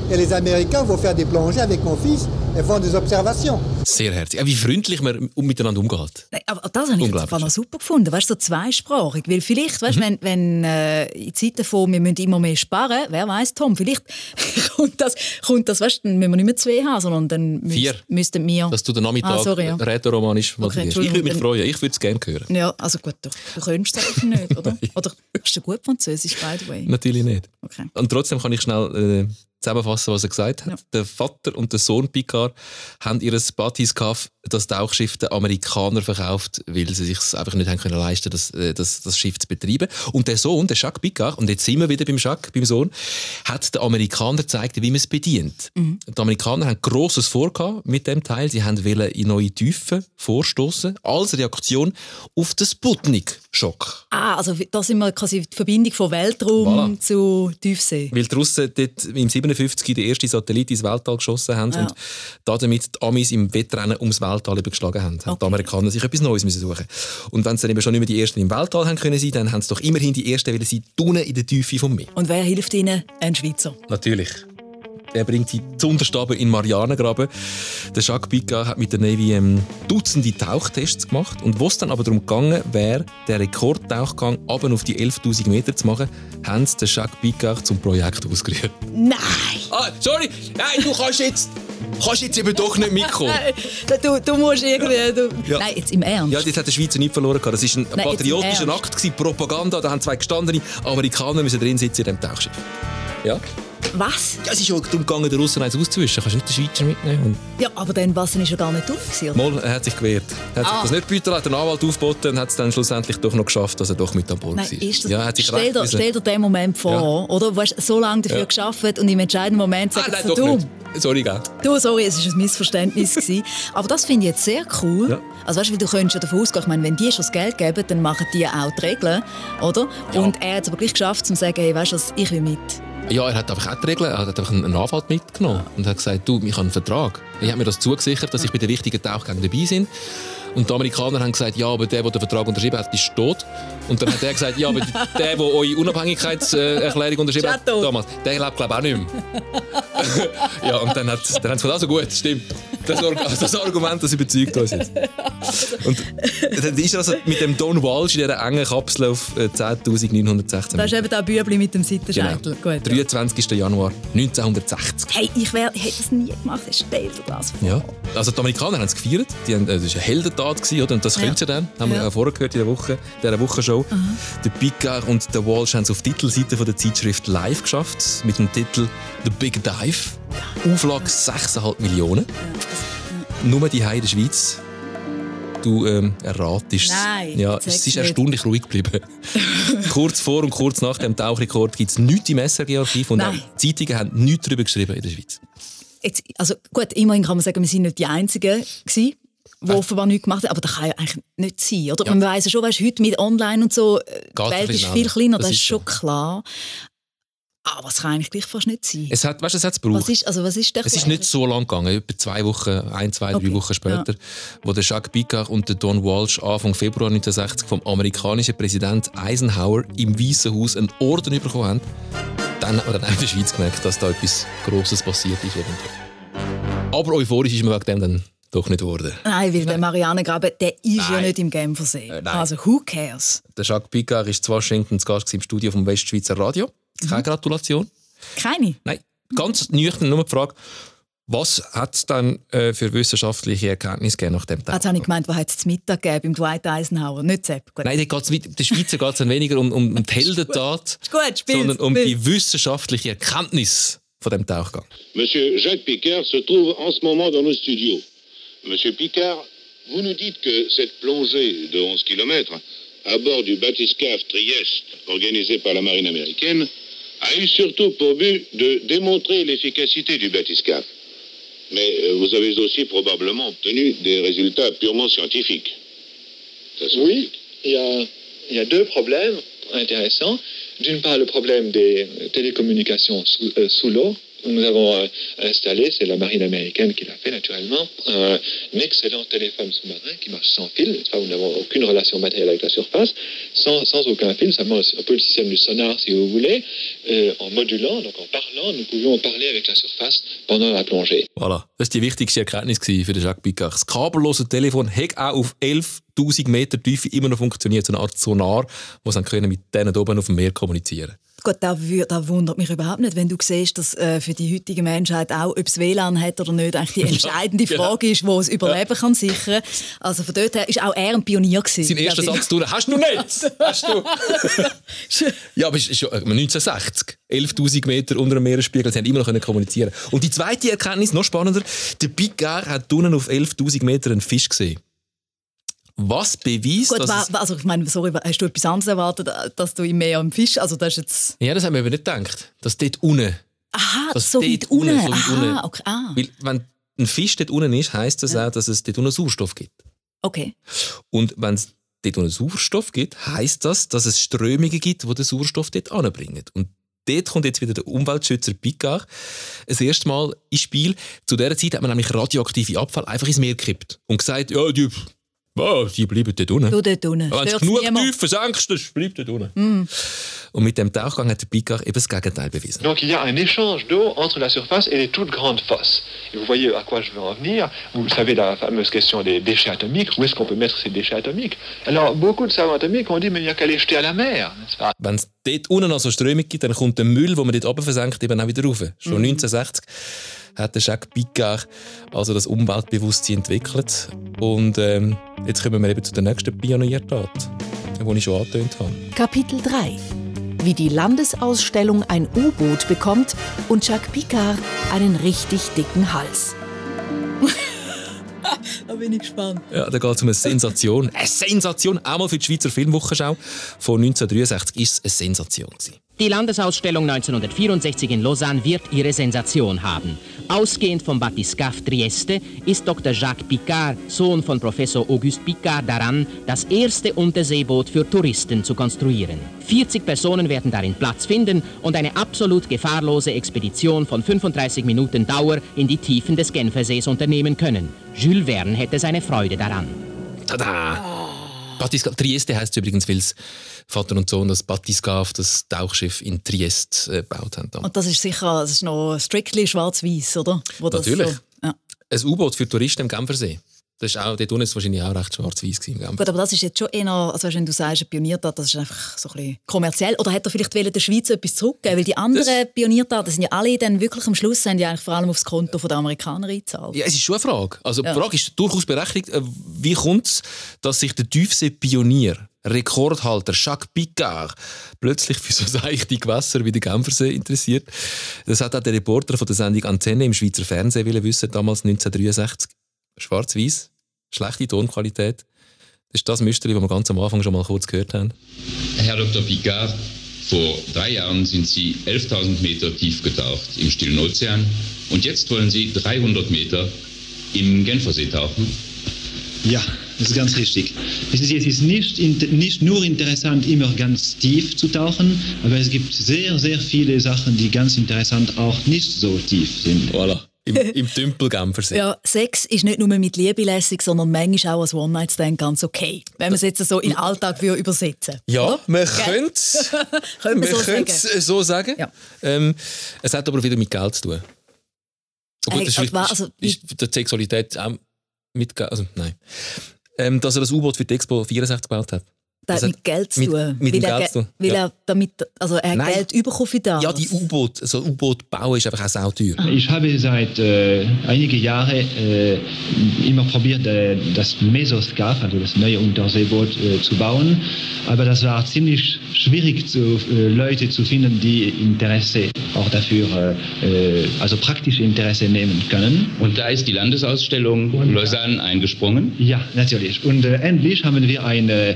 Et les Américains vont faire des plongées avec mon fils et font des observations. Sehr herzlich. Auch wie freundlich man miteinander umgeht. Nein, aber das habe ich jetzt noch super gefunden. Weißt du, so zweisprachig. Weil vielleicht, Mhm. weißt, wenn, wenn äh, in Zeiten von, wir müssen immer mehr sparen, wer weiß, Tom, vielleicht [LAUGHS] kommt das, kommt das weißt, dann müssen wir nicht mehr zwei haben, sondern dann Vier. müsst, müssten wir. Dass du den Nachmittag Ah, sorry, ja. rätoromanisch Okay, Ich würde mich freuen. Ich würde es gerne hören. Ja, also gut, du, du könntest es nicht, oder? [LAUGHS] Oder ist du gut Französisch, by the way? Natürlich nicht. Okay. Und trotzdem kann ich schnell äh, zusammenfassen, was er gesagt hat. Der Vater und der Sohn Picard haben ihr Batiscaf, das Tauchschiff, den Amerikanern verkauft, weil sie sich einfach nicht haben können leisten das, äh, das, das Schiff zu betreiben. Und der Sohn, der Jacques Picard, und jetzt sind wir wieder beim Jacques, beim Sohn, hat den Amerikanern gezeigt, wie man es bedient. Mhm. Die Amerikaner haben Grosses vorgehabt mit dem Teil. Sie haben wollen in neue Tiefen vorstoßen als Reaktion auf den Sputnik-Schock. Ah, also da sind wir quasi die Verbindung von Weltraum Voilà. zu Tiefsee. Weil die Russen dort im 57 den ersten Satellit ins Weltall geschossen haben Ja. und damit die Amis im Wettrennen ums Weltall übergeschlagen haben. Haben die Amerikaner sich etwas Neues müssen suchen Und wenn sie dann eben schon nicht mehr die Ersten im Weltall haben können sein, dann haben sie doch immerhin die Ersten wollen sein, unten in der Tiefe vom Meer. Und wer hilft ihnen? Ein Schweizer. Natürlich. Er bringt sie zu Unterstaben in Marianengraben. Der Jacques Picard hat mit der Navy ähm, Dutzende Tauchtests gemacht. Und wo es dann aber darum gegangen wäre, den Rekordtauchgang ab auf die 11.000 Meter zu machen, haben sie den Jacques Picard zum Projekt ausgerufen. Nein! Ah, sorry! Nein, du kannst jetzt, kannst jetzt eben doch nicht mitkommen. [LAUGHS] du, du musst irgendwie... Du... Ja. Nein, jetzt im Ernst. Ja, jetzt hat der Schweizer nicht verloren. Das war ein Nein, patriotischer Akt, gewesen, Propaganda. Da haben zwei gestandene Amerikaner müssen drin sitzen in diesem Tauchschiff. Ja? Was? Ja, es ist auch darum gegangen, den Russen eins auszuwischen. Kannst du nicht den Schweizer mitnehmen? Ja, aber dann Wasser ist ja gar nicht durch. gewesen? Mal, er hat sich gewehrt. Er hat sich Ah. das nicht gebütert, hat den Anwalt aufgeboten und hat es dann schlussendlich doch noch geschafft, dass er doch mit an Bord Nein, war. ist das, ja, hat sich stell, dir, stell dir den Moment vor, oder? Du hast so lange dafür Ja. geschafft und im entscheidenden Moment Ah, sagst nein, du, nicht. Sorry, gell? du, sorry, es war ein Missverständnis. [LAUGHS] gewesen. Aber das finde ich jetzt sehr cool. Ja. Also weißt du, du könntest ja davon ausgehen, ich meine, wenn die schon das Geld geben, dann machen die auch die Regeln, oder? Und er hat es aber gleich geschafft, zu sagen, hey, weißt du was, ich will mit. Ja, er hat einfach auch die Regeln, er hat einfach einen Anwalt mitgenommen und hat gesagt, du, ich habe einen Vertrag. Ich habe mir das zugesichert, dass ich bei den wichtigen Tauchgängen dabei bin. Und die Amerikaner haben gesagt, ja, aber der, der den Vertrag unterschrieben hat, ist tot. Und dann hat er gesagt, ja, aber [LAUGHS] der, der eure Unabhängigkeitserklärung unterschrieben hat, damals, der lebt, glaube ich, auch nicht mehr. [LAUGHS] ja, und dann, hat, dann haben sie gesagt, also gut, stimmt. Das, Ar- das Argument, das überzeugt uns jetzt. [LAUGHS] Und dann ist er also mit dem Don Walsh in dieser engen Kapsel auf äh, 10.916 Da ist eben der Bübli mit dem Genau. Seitenscheitel. Gut. 23. Januar 1960. Hey, ich, wär, hätte das nie gemacht. Stell dir das vor. Ja. Also die Amerikaner haben es gefeiert. Die haben, äh, das war eine Gewesen, oder? Und das Ja. können sie dann. Haben wir Ja. ja. vorher gehört in der Woche, dieser Wochenshow. Der Picard und der Walsh haben es auf die Titelseite von der Zeitschrift Live geschafft. Mit dem Titel The Big Dive. Auflage 6,5 Millionen. Nur die der Schweiz. Du ähm, erratest Nein, Ja, es ist erstaunlich ruhig geblieben. [LAUGHS] kurz vor und kurz nach dem Tauchrekord gibt es nichts im SRG-Archiv und auch Nein. die Zeitungen haben nichts darüber geschrieben in der Schweiz. Jetzt, also gut, immerhin kann man sagen, wir sind nicht die Einzigen gewesen, die offenbar nichts gemacht haben, aber das kann ja eigentlich nicht sein, oder? Ja. Man weiss ja schon, weißt, heute mit Online und so, äh, die ein Welt ist viel kleiner, Das das, ist schon klar. Aber es kann eigentlich gleich fast nicht sein. Es hat, weißt, du, es hat es gebraucht. was ist, also was ist Es ist nicht so lang gegangen, etwa zwei Wochen, ein, zwei, drei Wochen später, wo der Jacques Picard und der Don Walsh Anfang Februar 1960 vom amerikanischen Präsident Eisenhower im Weißen Haus einen Orden bekommen haben. Dann hat man dann auch in der Schweiz gemerkt, dass da etwas Grosses passiert ist. eventuell. Aber euphorisch ist man wegen dem dann doch nicht geworden. Nein, weil der Marianengraben, der ist ja Nein. nicht im Genfersee. Äh, also who cares? Der Jacques Picard ist zu Washington zu Gast im Studio vom Westschweizer Radio. Keine Gratulation. Keine. Nein, ganz nüchtern nur die Frage, was hat es dann äh, für wissenschaftliche Erkenntnisse gegeben nach dem Tag? Jetzt habe ich gemeint, was hat es zu Mittag gegeben beim Dwight Eisenhower? Nicht Sepp. Gut. Nein, da geht's der Schweizer geht es dann weniger um, um die [LAUGHS] Heldentat, gut, spiel's, sondern um spiel's. die wissenschaftliche Erkenntnis von dem Tauchgang. Monsieur Jacques Picard se trouve en ce moment dans nos studios. Monsieur Picard, vous nous dites que cette plongée de 11 km à bord du bathyscaphe Trieste, organisée par la marine américaine, a eu surtout pour but de démontrer l'efficacité du bathyscaphe. Mais euh, vous avez aussi probablement obtenu des résultats purement scientifiques. Oui, il y a, il y a deux problèmes intéressants. D'une part, le problème des télécommunications sous, euh, sous l'eau. Nous avons euh, installé, c'est la marine américaine qui l'a fait naturellement, un, excellent téléphone sous-marin qui marche sans fil. pas Nous n'avons aucune relation matérielle avec la surface, sans, aucun fil, seulement un peu le système du sonar si vous voulez. Euh, en modulant, donc en parlant, nous pouvions parler avec la surface pendant la plongée. Voilà, das war die wichtigste Erkenntnis für Jacques Picard. Das kabellose Telefon hat auch auf 11'000 Meter Tiefe immer noch funktioniert, so eine Art Sonar, wo sie können mit denen oben auf dem Meer kommunizieren Gut, das, das wundert mich überhaupt nicht, wenn du siehst, dass äh, für die heutige Menschheit auch, ob es WLAN hat oder nicht, eigentlich die [LAUGHS] entscheidende genau. Frage ist, wo es Überleben kann sichern. Also von dort her ist auch er ein Pionier gewesen. Sein erster. Satz durch. Hast du nicht? Hast du? [LAUGHS] ja, aber es ist schon äh, 1960. 11.000 Meter unter dem Meeresspiegel. Sie haben immer noch kommunizieren. Und die zweite Erkenntnis, noch spannender, der Picard hat unten auf 11.000 Meter einen Fisch gesehen. Was beweist, Gut, dass also ich meine, sorry, hast du etwas anderes erwartet, dass du im Meer am Fisch, also das ist jetzt... Ja, das haben wir aber nicht gedacht. Dass dort unten... Aha, dass so dort weit unten. so weit Aha, unten- okay. Ah, Weil, wenn ein Fisch dort unten ist, heisst das auch, dass es dort unten Sauerstoff gibt. okay. Und wenn es dort unten Sauerstoff gibt, heisst das, dass es Strömungen gibt, die den Sauerstoff dort anbringen. Und dort kommt jetzt wieder der Umweltschützer Picard das erste Mal ins Spiel. Zu dieser Zeit hat man nämlich radioaktive Abfall einfach ins Meer gekippt und gesagt, ja, die Oh, die bleiben dort unten. Du dort unten. Wenn du Stört's genug niemand. Tiefe senkst, dann bleibt dort unten. Mm. Und mit dem Tauchgang hat der Picard eben das Gegenteil bewiesen. Donc il y a un échange d'eau entre la surface et les toutes grandes fosses. Et vous voyez à quoi je veux en venir. Vous savez la fameuse question des déchets atomiques. Où est-ce qu'on peut mettre ces déchets atomiques Alors beaucoup de savants atomiques ont dit mais il n'y a qu'à les jeter à la mer, Wenn es dort unten noch so Strömung gibt, dann kommt der Müll, den man dort oben versenkt, eben auch wieder rauf. Schon Mhm. 1960 hat der Jacques Picard also das Umweltbewusstsein entwickelt. Und ähm, jetzt kommen wir eben zu der nächsten Pioniertat, die ich schon angetönt habe. Kapitel 3 Wie die Landesausstellung ein U-Boot bekommt und Jacques Picard einen richtig dicken Hals. [LAUGHS] Da bin ich gespannt. Ja, da geht es um eine Sensation. Eine Sensation! Auch mal für die Schweizer Filmwochenschau von 1963 ist es eine Sensation. Gewesen. Die Landesausstellung 1964 in Lausanne wird ihre Sensation haben. Ausgehend vom Batiscaf Trieste ist Dr. Jacques Picard, Sohn von Professor Auguste Picard, daran, das erste Unterseeboot für Touristen zu konstruieren. 40 Personen werden darin Platz finden und eine absolut gefahrlose Expedition von 35 Minuten Dauer in die Tiefen des Genfersees unternehmen können. Jules Verne hätte seine Freude daran. Tada! Batiscaf Trieste heisst übrigens, weil es Vater und Sohn das Batiscaf, das Tauchschiff in Trieste, äh, gebaut haben. Und das ist sicher das ist noch strictly schwarz-weiß, oder? Wo Natürlich. So, ja. Ein U-Boot für Touristen im Genfersee. Das ist auch, dort unten ist es wahrscheinlich auch recht schwarz-weiß gewesen. Gut, aber das ist jetzt schon eher, also weißt, wenn du sagst, ein Pioniertat, das ist einfach so ein bisschen kommerziell. Oder hat er vielleicht der Schweiz etwas zurückgeben? Weil die anderen Pioniertaten sind ja alle dann wirklich am Schluss haben die eigentlich vor allem aufs Konto der Amerikaner eingezahlt. Ja, es ist schon eine Frage. Also Ja. die Frage ist durchaus berechtigt. Äh, Wie kommt es, dass sich der Tiefsee-Pionier, Rekordhalter Jacques Picard plötzlich für so seichte Gewässer wie der Genfersee interessiert? Das hat auch der Reporter von der Sendung Antenne im Schweizer Fernsehen wissen, damals 1963. Schwarz-Weiß, schlechte Tonqualität. Das ist das Mystery, das wir ganz am Anfang schon mal kurz gehört haben. Herr Dr. Picard, vor drei Jahren sind Sie 11.000 Meter tief getaucht im Stillen Ozean und jetzt wollen Sie 300 Meter im Genfersee tauchen. Ja, das ist ganz richtig. Wissen Sie, es ist nicht, in- nicht nur interessant, immer ganz tief zu tauchen, aber es gibt sehr, sehr viele Sachen, die ganz interessant auch nicht so tief sind. Voilà. Im, im Tümpel-Genfersee. Ja, Sex ist nicht nur mit Liebe lässig, sondern manchmal auch als One-Night-Stand ganz okay. Wenn man es jetzt so in den Alltag würde übersetzen Ja, man Gell? könnte es [LAUGHS] man so sagen. es so sagen. Ähm, es hat aber wieder mit Geld zu tun. Oh gut, Äh, das ist, also, ist, ist der Sexualität auch mit Geld. Also, nein. Ähm, dass er das U-Boot für die Expo 64 gebaut hat. Das hat mit Geld zu mit- tun. mit weil dem er, Geld zu tun, Weil ja. er damit, also er hat Nein. Geld bekommen für das. Ja, die U-Boot, so U-Boot bauen ist einfach auch sauteuer. Ich habe seit äh, einigen Jahren äh, immer probiert, äh, das Mesoscaf, also das neue Unterseeboot, äh, zu bauen. Aber das war ziemlich schwierig, zu, äh, Leute zu finden, die Interesse auch dafür, äh, äh, also praktisch Interesse nehmen können. Und da ist die Landesausstellung Lausanne eingesprungen. Ja, natürlich. Und äh, endlich haben wir ein äh,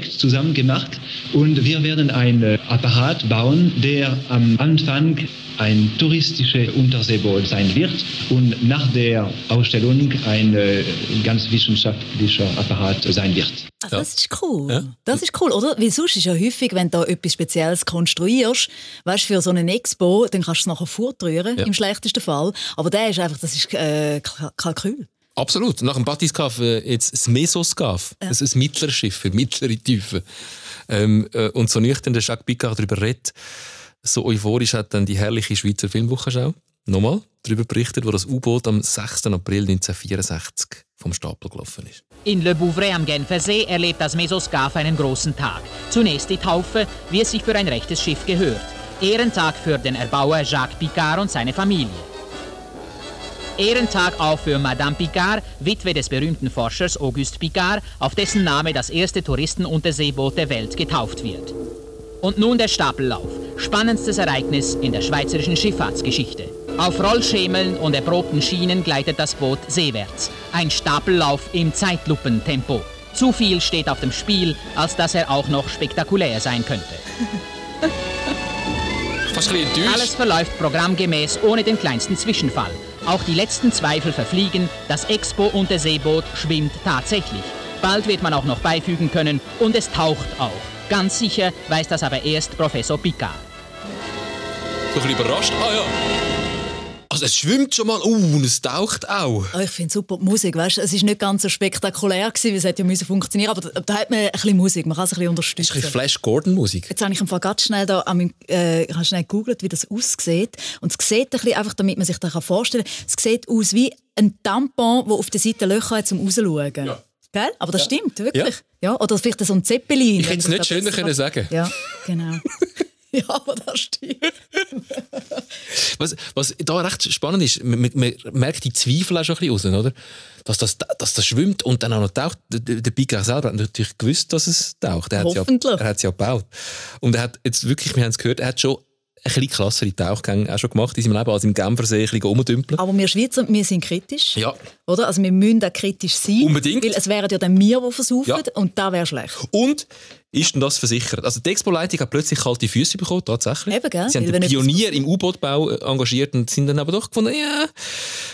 Projekt zusammen gemacht und wir werden ein äh, Apparat bauen, der am Anfang ein touristisches Unterseeboot sein wird und nach der Ausstellung ein äh, ganz wissenschaftlicher Apparat sein wird. Ah, Das ist cool. Das ist cool, oder? Weil sonst ist ja häufig, wenn du da etwas Spezielles konstruierst, weißt, für so eine Expo, dann kannst du es nachher fortrühren, Ja. im schlechtesten Fall. Aber der ist einfach, das ist äh, Kal- Kalkül. Absolut. Nach dem Batiscaf äh, jetzt das Mesoscaf. Ja. Das ist ein mittleres Schiff für mittlere Tiefen. Ähm, äh, und so nüchtern der Jacques Picard darüber redet, so euphorisch hat dann die herrliche Schweizer Filmwochenschau nochmal darüber berichtet, wo das U-Boot am 6. April 1964 vom Stapel gelaufen ist. In Le Bouvray am Genfersee erlebt das Mesoscaf einen großen Tag. Zunächst die Taufe, wie es sich für ein rechtes Schiff gehört. Ehrentag für den Erbauer Jacques Picard und seine Familie. Ehrentag auch für Madame Picard, Witwe des berühmten Forschers Auguste Picard, auf dessen Name das erste Touristenunterseeboot der Welt getauft wird. Und nun der Stapellauf. Spannendstes Ereignis in der schweizerischen Schifffahrtsgeschichte. Auf Rollschemeln und erprobten Schienen gleitet das Boot seewärts. Ein Stapellauf im Zeitlupentempo. Zu viel steht auf dem Spiel, als dass er auch noch spektakulär sein könnte. [LAUGHS] Alles verläuft programmgemäß ohne den kleinsten Zwischenfall. Auch die letzten Zweifel verfliegen, das Expo-Unterseeboot schwimmt tatsächlich. Bald wird man auch noch beifügen können und es taucht auch. Ganz sicher weiß das aber erst Professor Picard. So ein bisschen überrascht. Ah ja. Also es schwimmt schon mal, uh, und es taucht auch. Oh, ich finde super die Musik, weißt? Es ist nicht ganz so spektakulär gewesen, wie es hätte ja müssen funktionieren, aber da, da hat man ein bisschen Musik, man kann es ein bisschen unterstützen. Das ist ein bisschen Flash Gordon Musik. Jetzt habe ich im Fall ganz schnell da an meinem, äh, ich habe schnell gegoogelt, wie das aussieht und es sieht ein bisschen, einfach damit man sich das vorstellen kann, es sieht aus wie ein Tampon, wo auf der Seite Löcher hat zum rausschauen. Ja. Gell? Aber das ja. stimmt, wirklich. Ja. ja. Oder vielleicht so ein Zeppelin. Ich hätte es nicht schöner können sagen. Ja, genau. [LAUGHS] [LAUGHS] Ja, aber das stimmt. [LAUGHS] was, was da recht spannend ist, man, man merkt die Zweifel auch schon ein bisschen raus, oder? Dass das, dass das schwimmt und dann auch noch taucht. Der, Piker selber hat natürlich gewusst, dass es taucht. Er Hoffentlich. Ja, er hat es ja gebaut. Und er hat jetzt wirklich, wir haben es gehört, er hat schon ein bisschen krassere Tauchgänge auch schon gemacht in seinem Leben, als im Genfersee ein bisschen rumdümpeln. Aber wir Schweizer, wir sind kritisch. Ja. Oder? Also wir müssen auch kritisch sein. Unbedingt. Weil es wären ja dann wir, die versuchen ja. und da wäre schlecht. Und ist denn das versichert? Also die Expo-Leitung hat plötzlich kalte Füße bekommen, tatsächlich. Eben, gell? Sie haben den Pionier im U-Boot-Bau engagiert und sind dann aber doch gefunden, ja,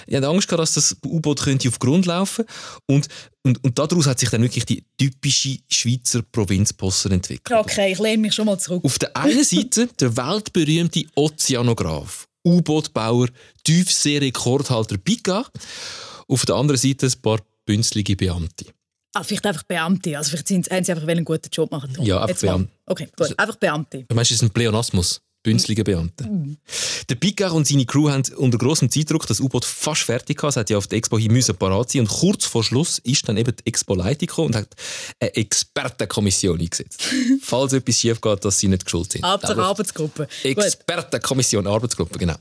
ich hatte Angst gehabt, dass das U-Boot könnte auf Grund laufen und, und, und daraus hat sich dann wirklich die typische Schweizer Provinzposse entwickelt. Okay, ich lehne mich schon mal zurück. Auf der einen Seite [LAUGHS] der weltberühmte Ozeanograf, U-Boot-Bauer, Tiefsee-Rekordhalter Pika. Auf der anderen Seite ein paar bünzlige Beamte. Ah, vielleicht einfach Beamte. Also vielleicht sind, haben sie einfach einen guten Job machen. Ja, einfach Beamte. Okay, gut. Einfach Beamte. Du meinst, es ist ein Pleonasmus? Bünzlige Beamte. Mhm. Der Picard und seine Crew haben unter großem Zeitdruck das U-Boot fast fertig gehabt. Es hat ja auf der Expo hier müssen parat sein. Und kurz vor Schluss ist dann eben die Expo-Leitung und hat eine Expertenkommission eingesetzt. [LAUGHS] Falls etwas schief geht, dass sie nicht geschuld sind. Hauptsache Arbeitsgruppe. Expertenkommission, Arbeitsgruppe, genau.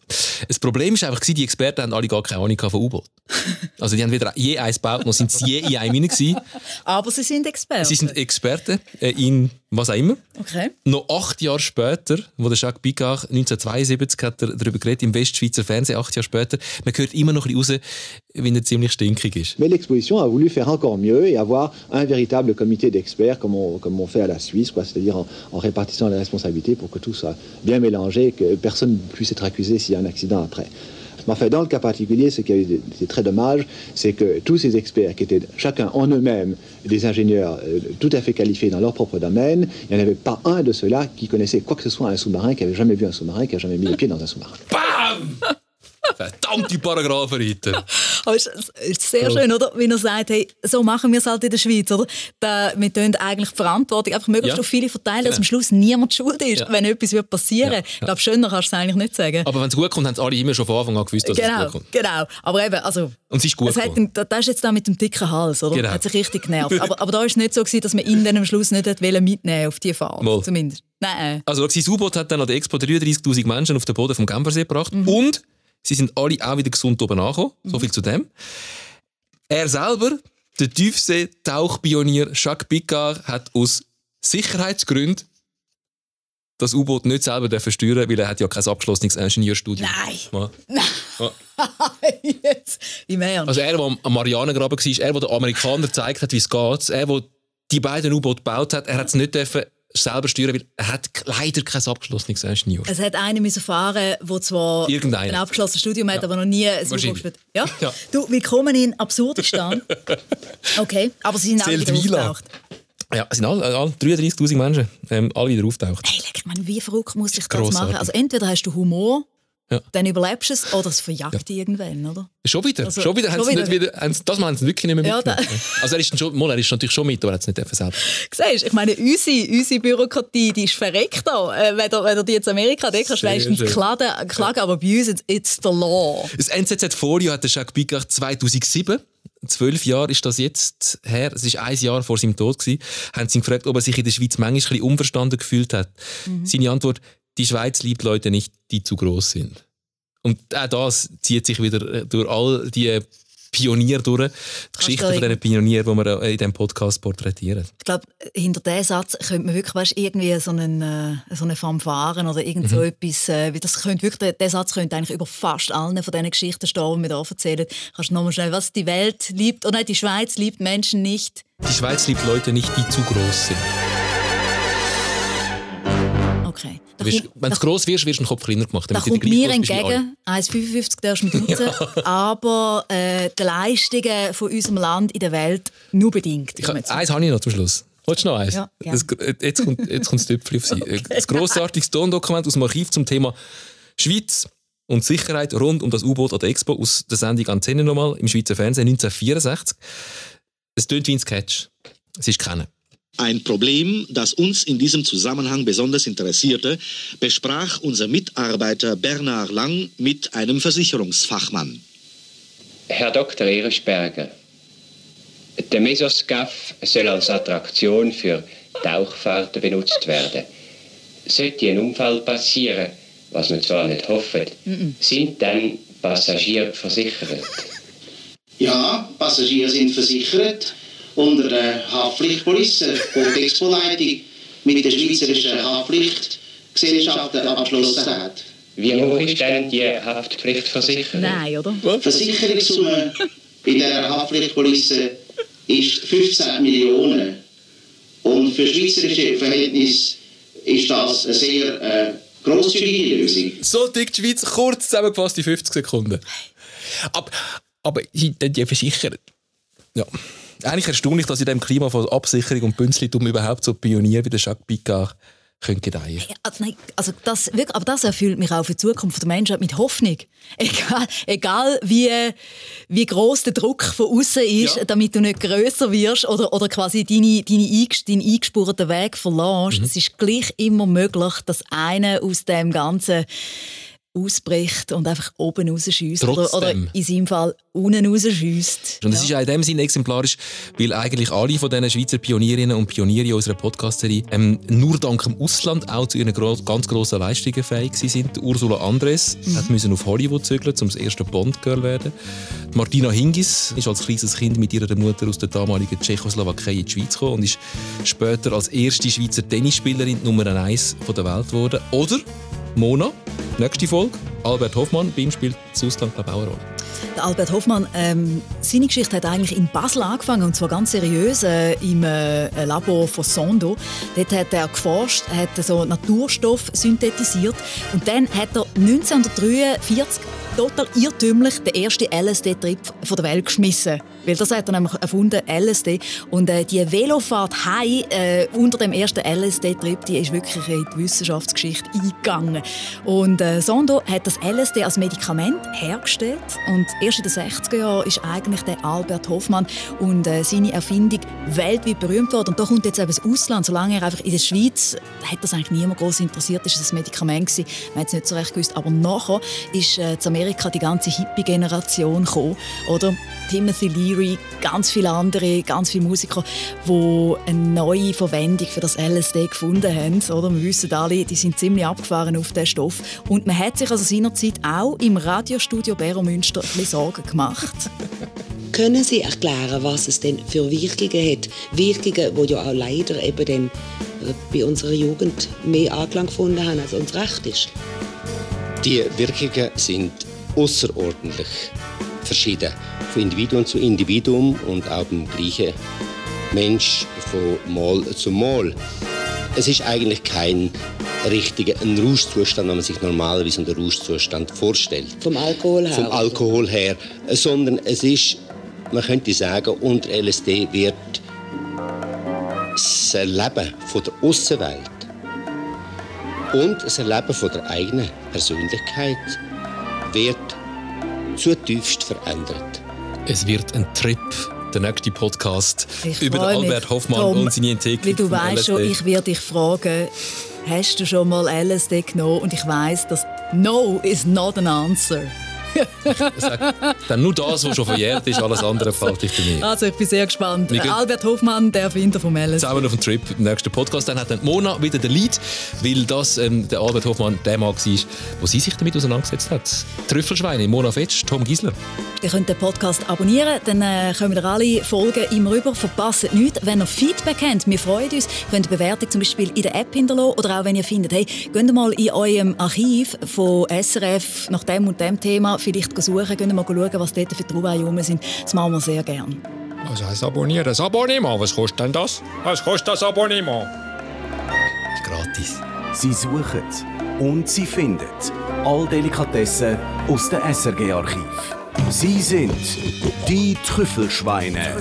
Das Problem ist einfach, die Experten haben alle gar keine Ahnung von U-Boot. [LAUGHS] Also die haben weder je eins gebaut, noch sind sie je in einem gewesen. Aber sie sind Experten. Sie sind Experten äh, in was auch immer. Okay. Noch acht Jahre später, wo der Jacques Picard 1972 hat er darüber geredet, im Westschweizer Fernsehen, acht Jahre später, man hört immer noch ein bisschen raus, wie er ziemlich stinkig ist. Mais l'exposition a voulu faire encore mieux et avoir un véritable comité d'experts, comme on, comme on fait à la Suisse, c'est-à-dire en, en, répartissant les responsabilités pour que tout soit bien mélangé, que personne ne puisse être accusé s'il y a un accident après. Mais enfin, dans le cas particulier, ce qui a été très dommage, c'est que tous ces experts, qui étaient chacun en eux-mêmes des ingénieurs euh, tout à fait qualifiés dans leur propre domaine, il n'y en avait pas un de ceux-là qui connaissait quoi que ce soit un sous-marin, qui avait jamais vu un sous-marin, qui a jamais mis les pieds dans un sous-marin. Bam Verdammte Paragraphenreiter. Aber es ist sehr schön, oder? Wie er sagt, hey, so machen wir es halt in der Schweiz, oder? Da, wir tun eigentlich die Verantwortung einfach möglichst ja. auf viele verteilen, genau. dass am Schluss niemand schuld ist, ja. wenn etwas wird passieren. Ja. Ich glaube, schöner kannst du es eigentlich nicht sagen. Aber wenn es gut kommt, haben es alle immer schon von Anfang an gewusst, dass genau, es gut kommt. Genau, aber eben, also... Und es ist gut es hat, Das ist jetzt da mit dem dicken Hals, oder? Genau. Hat sich richtig genervt. aber, aber da war es nicht so, gewesen, dass man ihn dann am Schluss nicht mitnehmen auf die Fahrt, Mal. zumindest. Nein. Also sein U-Boot hat dann an der Expo 33'000 Menschen auf den Boden vom Genfersee gebracht mhm. und Sie sind alle auch wieder gesund oben angekommen. Mhm. So viel zu dem. Er selber, der Tiefsee-Tauchpionier Jacques Picard, hat aus Sicherheitsgründen das U-Boot nicht selber steuern weil er hat ja kein abgeschlossenes Ingenieurstudium. Nein! Ja. Nein! [LAUGHS] Jetzt, im Ernst? Also er, der am Marianengraben war, er, der den Amerikanern gezeigt hat, wie es geht, er, der die beiden U-Boote gebaut hat, er hat es nicht dürfen selber steuern, weil er hat leider kein abgeschlossenes Ingenieur. Es hat einen müssen fahren, der zwar ein abgeschlossenes Studium hat, ja. aber noch nie ein gespielt. Ja? ja? Du, willkommen in Absurdistan. [LAUGHS] okay, aber sie sind alle wieder aufgetaucht. Ja, es sind alle, alle 33'000 Menschen, ähm, alle wieder auftaucht. Hey, ich meine, wie verrückt muss ich das machen? Also entweder hast du Humor ja. Dann überlebst du es oder es verjagt ja. irgendwann, oder? Schon wieder. Also, schon wieder. Schon wieder. wieder das haben sie wirklich nicht mehr ja, Also er ist, schon, mal, er ist natürlich schon mit, aber er hat es nicht selbst. Siehst ich meine, unsere, unsere Bürokratie, die ist verreckt da. Äh, wenn, du, wenn du jetzt Amerika denkst, kannst du wenigstens klagen, klagen, aber bei uns, it's the law. Das NZZ-Folio hat der Jacques Bigard 2007 zwölf Jahre ist das jetzt her, es ist ein Jahr vor seinem Tod gewesen, haben sie ihn gefragt, ob er sich in der Schweiz manchmal ein bisschen unverstanden gefühlt hat. Mhm. Seine Antwort, die Schweiz liebt Leute nicht, die zu groß sind. Und auch das zieht sich wieder äh, durch all die Pionier durch, die Geschichte von diesen Pionieren, die wir in diesem Podcast porträtieren. Ich glaube, hinter diesem Satz könnte man wirklich weißt, irgendwie so, einen, äh, so eine Fanfaren oder irgend so mhm. etwas, äh, das könnte wirklich, der Satz könnte eigentlich über fast allen von diesen Geschichten stehen, die wir hier erzählen. Kannst du nochmal schnell, was die Welt liebt, oder nein, die Schweiz liebt Menschen nicht. Die Schweiz liebt Leute nicht, die zu groß sind. Okay. Wenn du gross wirst, wirst du den Kopf kleiner gemacht. Da kommt mir entgegen, 1,55 darfst du [LAUGHS] mit ja. aber äh, die Leistungen von unserem Land in der Welt nur bedingt. Ich, eins habe ich noch zum Schluss. Willst du noch eins? Ja, das, jetzt kommt, jetzt kommt das Tüpfchen auf Sie. [LAUGHS] Okay. Ein grossartiges Tondokument aus dem Archiv zum Thema Schweiz und Sicherheit rund um das U-Boot an der Expo aus der Sendung Antenne nochmal im Schweizer Fernsehen 1964. Es tönt wie ein Sketch. Es ist keiner. Ein Problem, das uns in diesem Zusammenhang besonders interessierte, besprach unser Mitarbeiter Bernhard Lang mit einem Versicherungsfachmann. Herr Dr. Ehrenberger, der Mesoscaf soll als Attraktion für Tauchfahrten benutzt werden. Sollte ein Unfall passieren, was wir zwar nicht hoffen, sind dann Passagiere versichert? Ja, Passagiere sind versichert unter der Haftpflichtpolice, die die Expo-Leitung mit der Schweizerischen Haftpflichtgesellschaft abgeschlossen hat. Wie hoch ist denn die Haftpflichtversicherung? Nein, oder? Die Versicherungssumme bei der Haftpflichtpolice ist 15 Millionen. Und für schweizerische Verhältnisse ist das eine sehr äh, grosszügige Lösung. So tickt die Schweiz kurz zusammengefasst in 50 Sekunden. Aber, aber sind denn die versichert? Ja. Eigentlich erstaunlich, dass in dem Klima von Absicherung und Bünzlitum überhaupt so Pionier wie der Jacques Picard können gedeihen also, nein, also das, wirklich, aber das erfüllt mich auch für die Zukunft der Menschheit mit Hoffnung. [LAUGHS] Egal, egal wie, wie groß der Druck von außen ist, Ja. damit du nicht größer wirst oder, oder quasi deine, deine, deinen eingespurten Weg verlässt. Mhm. Es ist gleich immer möglich, dass einer aus dem Ganzen ausbricht und einfach oben rausschießt oder, oder in seinem Fall unten rausschießt. Und es ist auch in dem Sinne exemplarisch, weil eigentlich alle von diesen Schweizer Pionierinnen und Pioniere unserer Podcast-Serie ähm, nur dank dem Ausland auch zu ihren gro ganz grossen Leistungen fähig sind. Ursula Andres Mhm. hat müssen auf Hollywood zügeln, um das erste Bond-Girl werden. Die Martina Hingis ist als kleines Kind mit ihrer Mutter aus der damaligen Tschechoslowakei in die Schweiz gekommen und ist später als erste Schweizer Tennisspielerin Nummer 1 der Welt geworden. Oder Mona, nächste Folge, Albert Hoffmann, bei spielt das Ausland glaube ich Rolle. Albert Hoffmann, ähm, seine Geschichte hat eigentlich in Basel angefangen und zwar ganz seriös äh, im äh, Labor von Sondo. Dort hat er geforscht, hat so Naturstoff synthetisiert und dann hat er 1943 total irrtümlich den ersten LSD-Trip der Welt geschmissen. Weil das hat er nämlich erfunden, LSD. Und äh, die Velofahrt heim äh, unter dem ersten LSD-Trip, die ist wirklich in die Wissenschaftsgeschichte eingegangen. Und äh, Sondo hat das LSD als Medikament hergestellt. Und erst in den 60er Jahren ist eigentlich der Albert Hoffmann und äh, seine Erfindung weltweit berühmt worden. Und da kommt jetzt eben das Ausland. Solange er einfach in der Schweiz, hat das eigentlich niemand groß interessiert, ist es ein Medikament gewesen. Man hat es nicht so recht gewusst. Aber nachher ist äh, zu Amerika die ganze Hippie-Generation gekommen. Oder Timothy Leary, ganz viele andere, ganz viele Musiker, die eine neue Verwendung für das LSD gefunden haben. Oder? Wir wissen alle, die sind ziemlich abgefahren auf diesen Stoff. Und man hat sich also seinerzeit auch im Radiostudio Bero Münster ein bisschen Sorgen gemacht. [LAUGHS] Können Sie erklären, was es denn für Wirkungen hat? Wirkungen, die ja auch leider eben dann äh, bei unserer Jugend mehr Anklang gefunden haben, als uns recht ist. Die Wirkungen sind außerordentlich verschieden. Von Individuum zu Individuum und auch beim gleichen Mensch von Mal zu Mal. Es ist eigentlich kein richtiger ein Rauschzustand, wenn man sich normalerweise einen Rauschzustand vorstellt. Vom Alkohol her? Vom Alkohol her. Sondern es ist, man könnte sagen, unter LSD wird das Erleben von der Außenwelt und das Erleben von der eigenen Persönlichkeit wird zutiefst verändert. Es wird ein Trip, der nächste Podcast Ich über freu mich, Albert Hoffmann Tom, und seine Entdeckung Weil du weißt schon, ich werde dich fragen, hast du schon mal LSD genommen? Und ich weiß, dass No is not an answer. [LAUGHS] Dann nur das, was schon verjährt ist, alles andere fällt dich bei mir. Also ich bin sehr gespannt. Wir Albert Hoffmann, der Erfinder vom LSD. Zusammen auf dem Trip, im nächsten Podcast. Dann hat dann Mona wieder den Lead, weil das ähm, der Albert Hoffmann der Mann war, wo sie sich damit auseinandergesetzt hat. Trüffelschweine, Mona Fetsch, Tom Gisler. Ihr könnt den Podcast abonnieren, dann äh, kommen ihr alle Folgen immer rüber. Verpasst nichts. Wenn ihr Feedback habt, wir freuen uns. Ihr könnt eine Bewertung zum Beispiel in der App hinterlassen oder auch wenn ihr findet, hey, geht mal in eurem Archiv von SRF nach dem und dem Thema vielleicht suchen, geht mal schauen, was dort für Trouvailles rum sind. Das machen wir sehr gerne. Was heißt abonnieren? Das Abonnement, was kostet denn das? Was kostet das Abonnement? Gratis. Sie suchen und sie finden all Delikatessen aus dem SRG-Archiv. Sie sind die Trüffelschweine.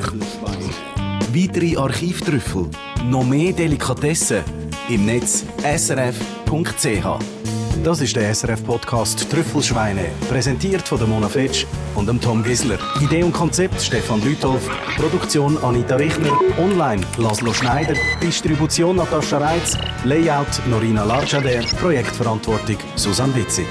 Weitere Archivtrüffel, noch mehr Delikatessen im Netz srf.ch. Das ist der SRF-Podcast Trüffelschweine, präsentiert von Mona Fetsch und dem Tom Gisler. Idee und Konzept Stefan Lütolf, Produktion Anita Richner, online Laszlo Schneider, Distribution Natascha Reitz, Layout Norina Larchader, Projektverantwortung Susanne Witzig.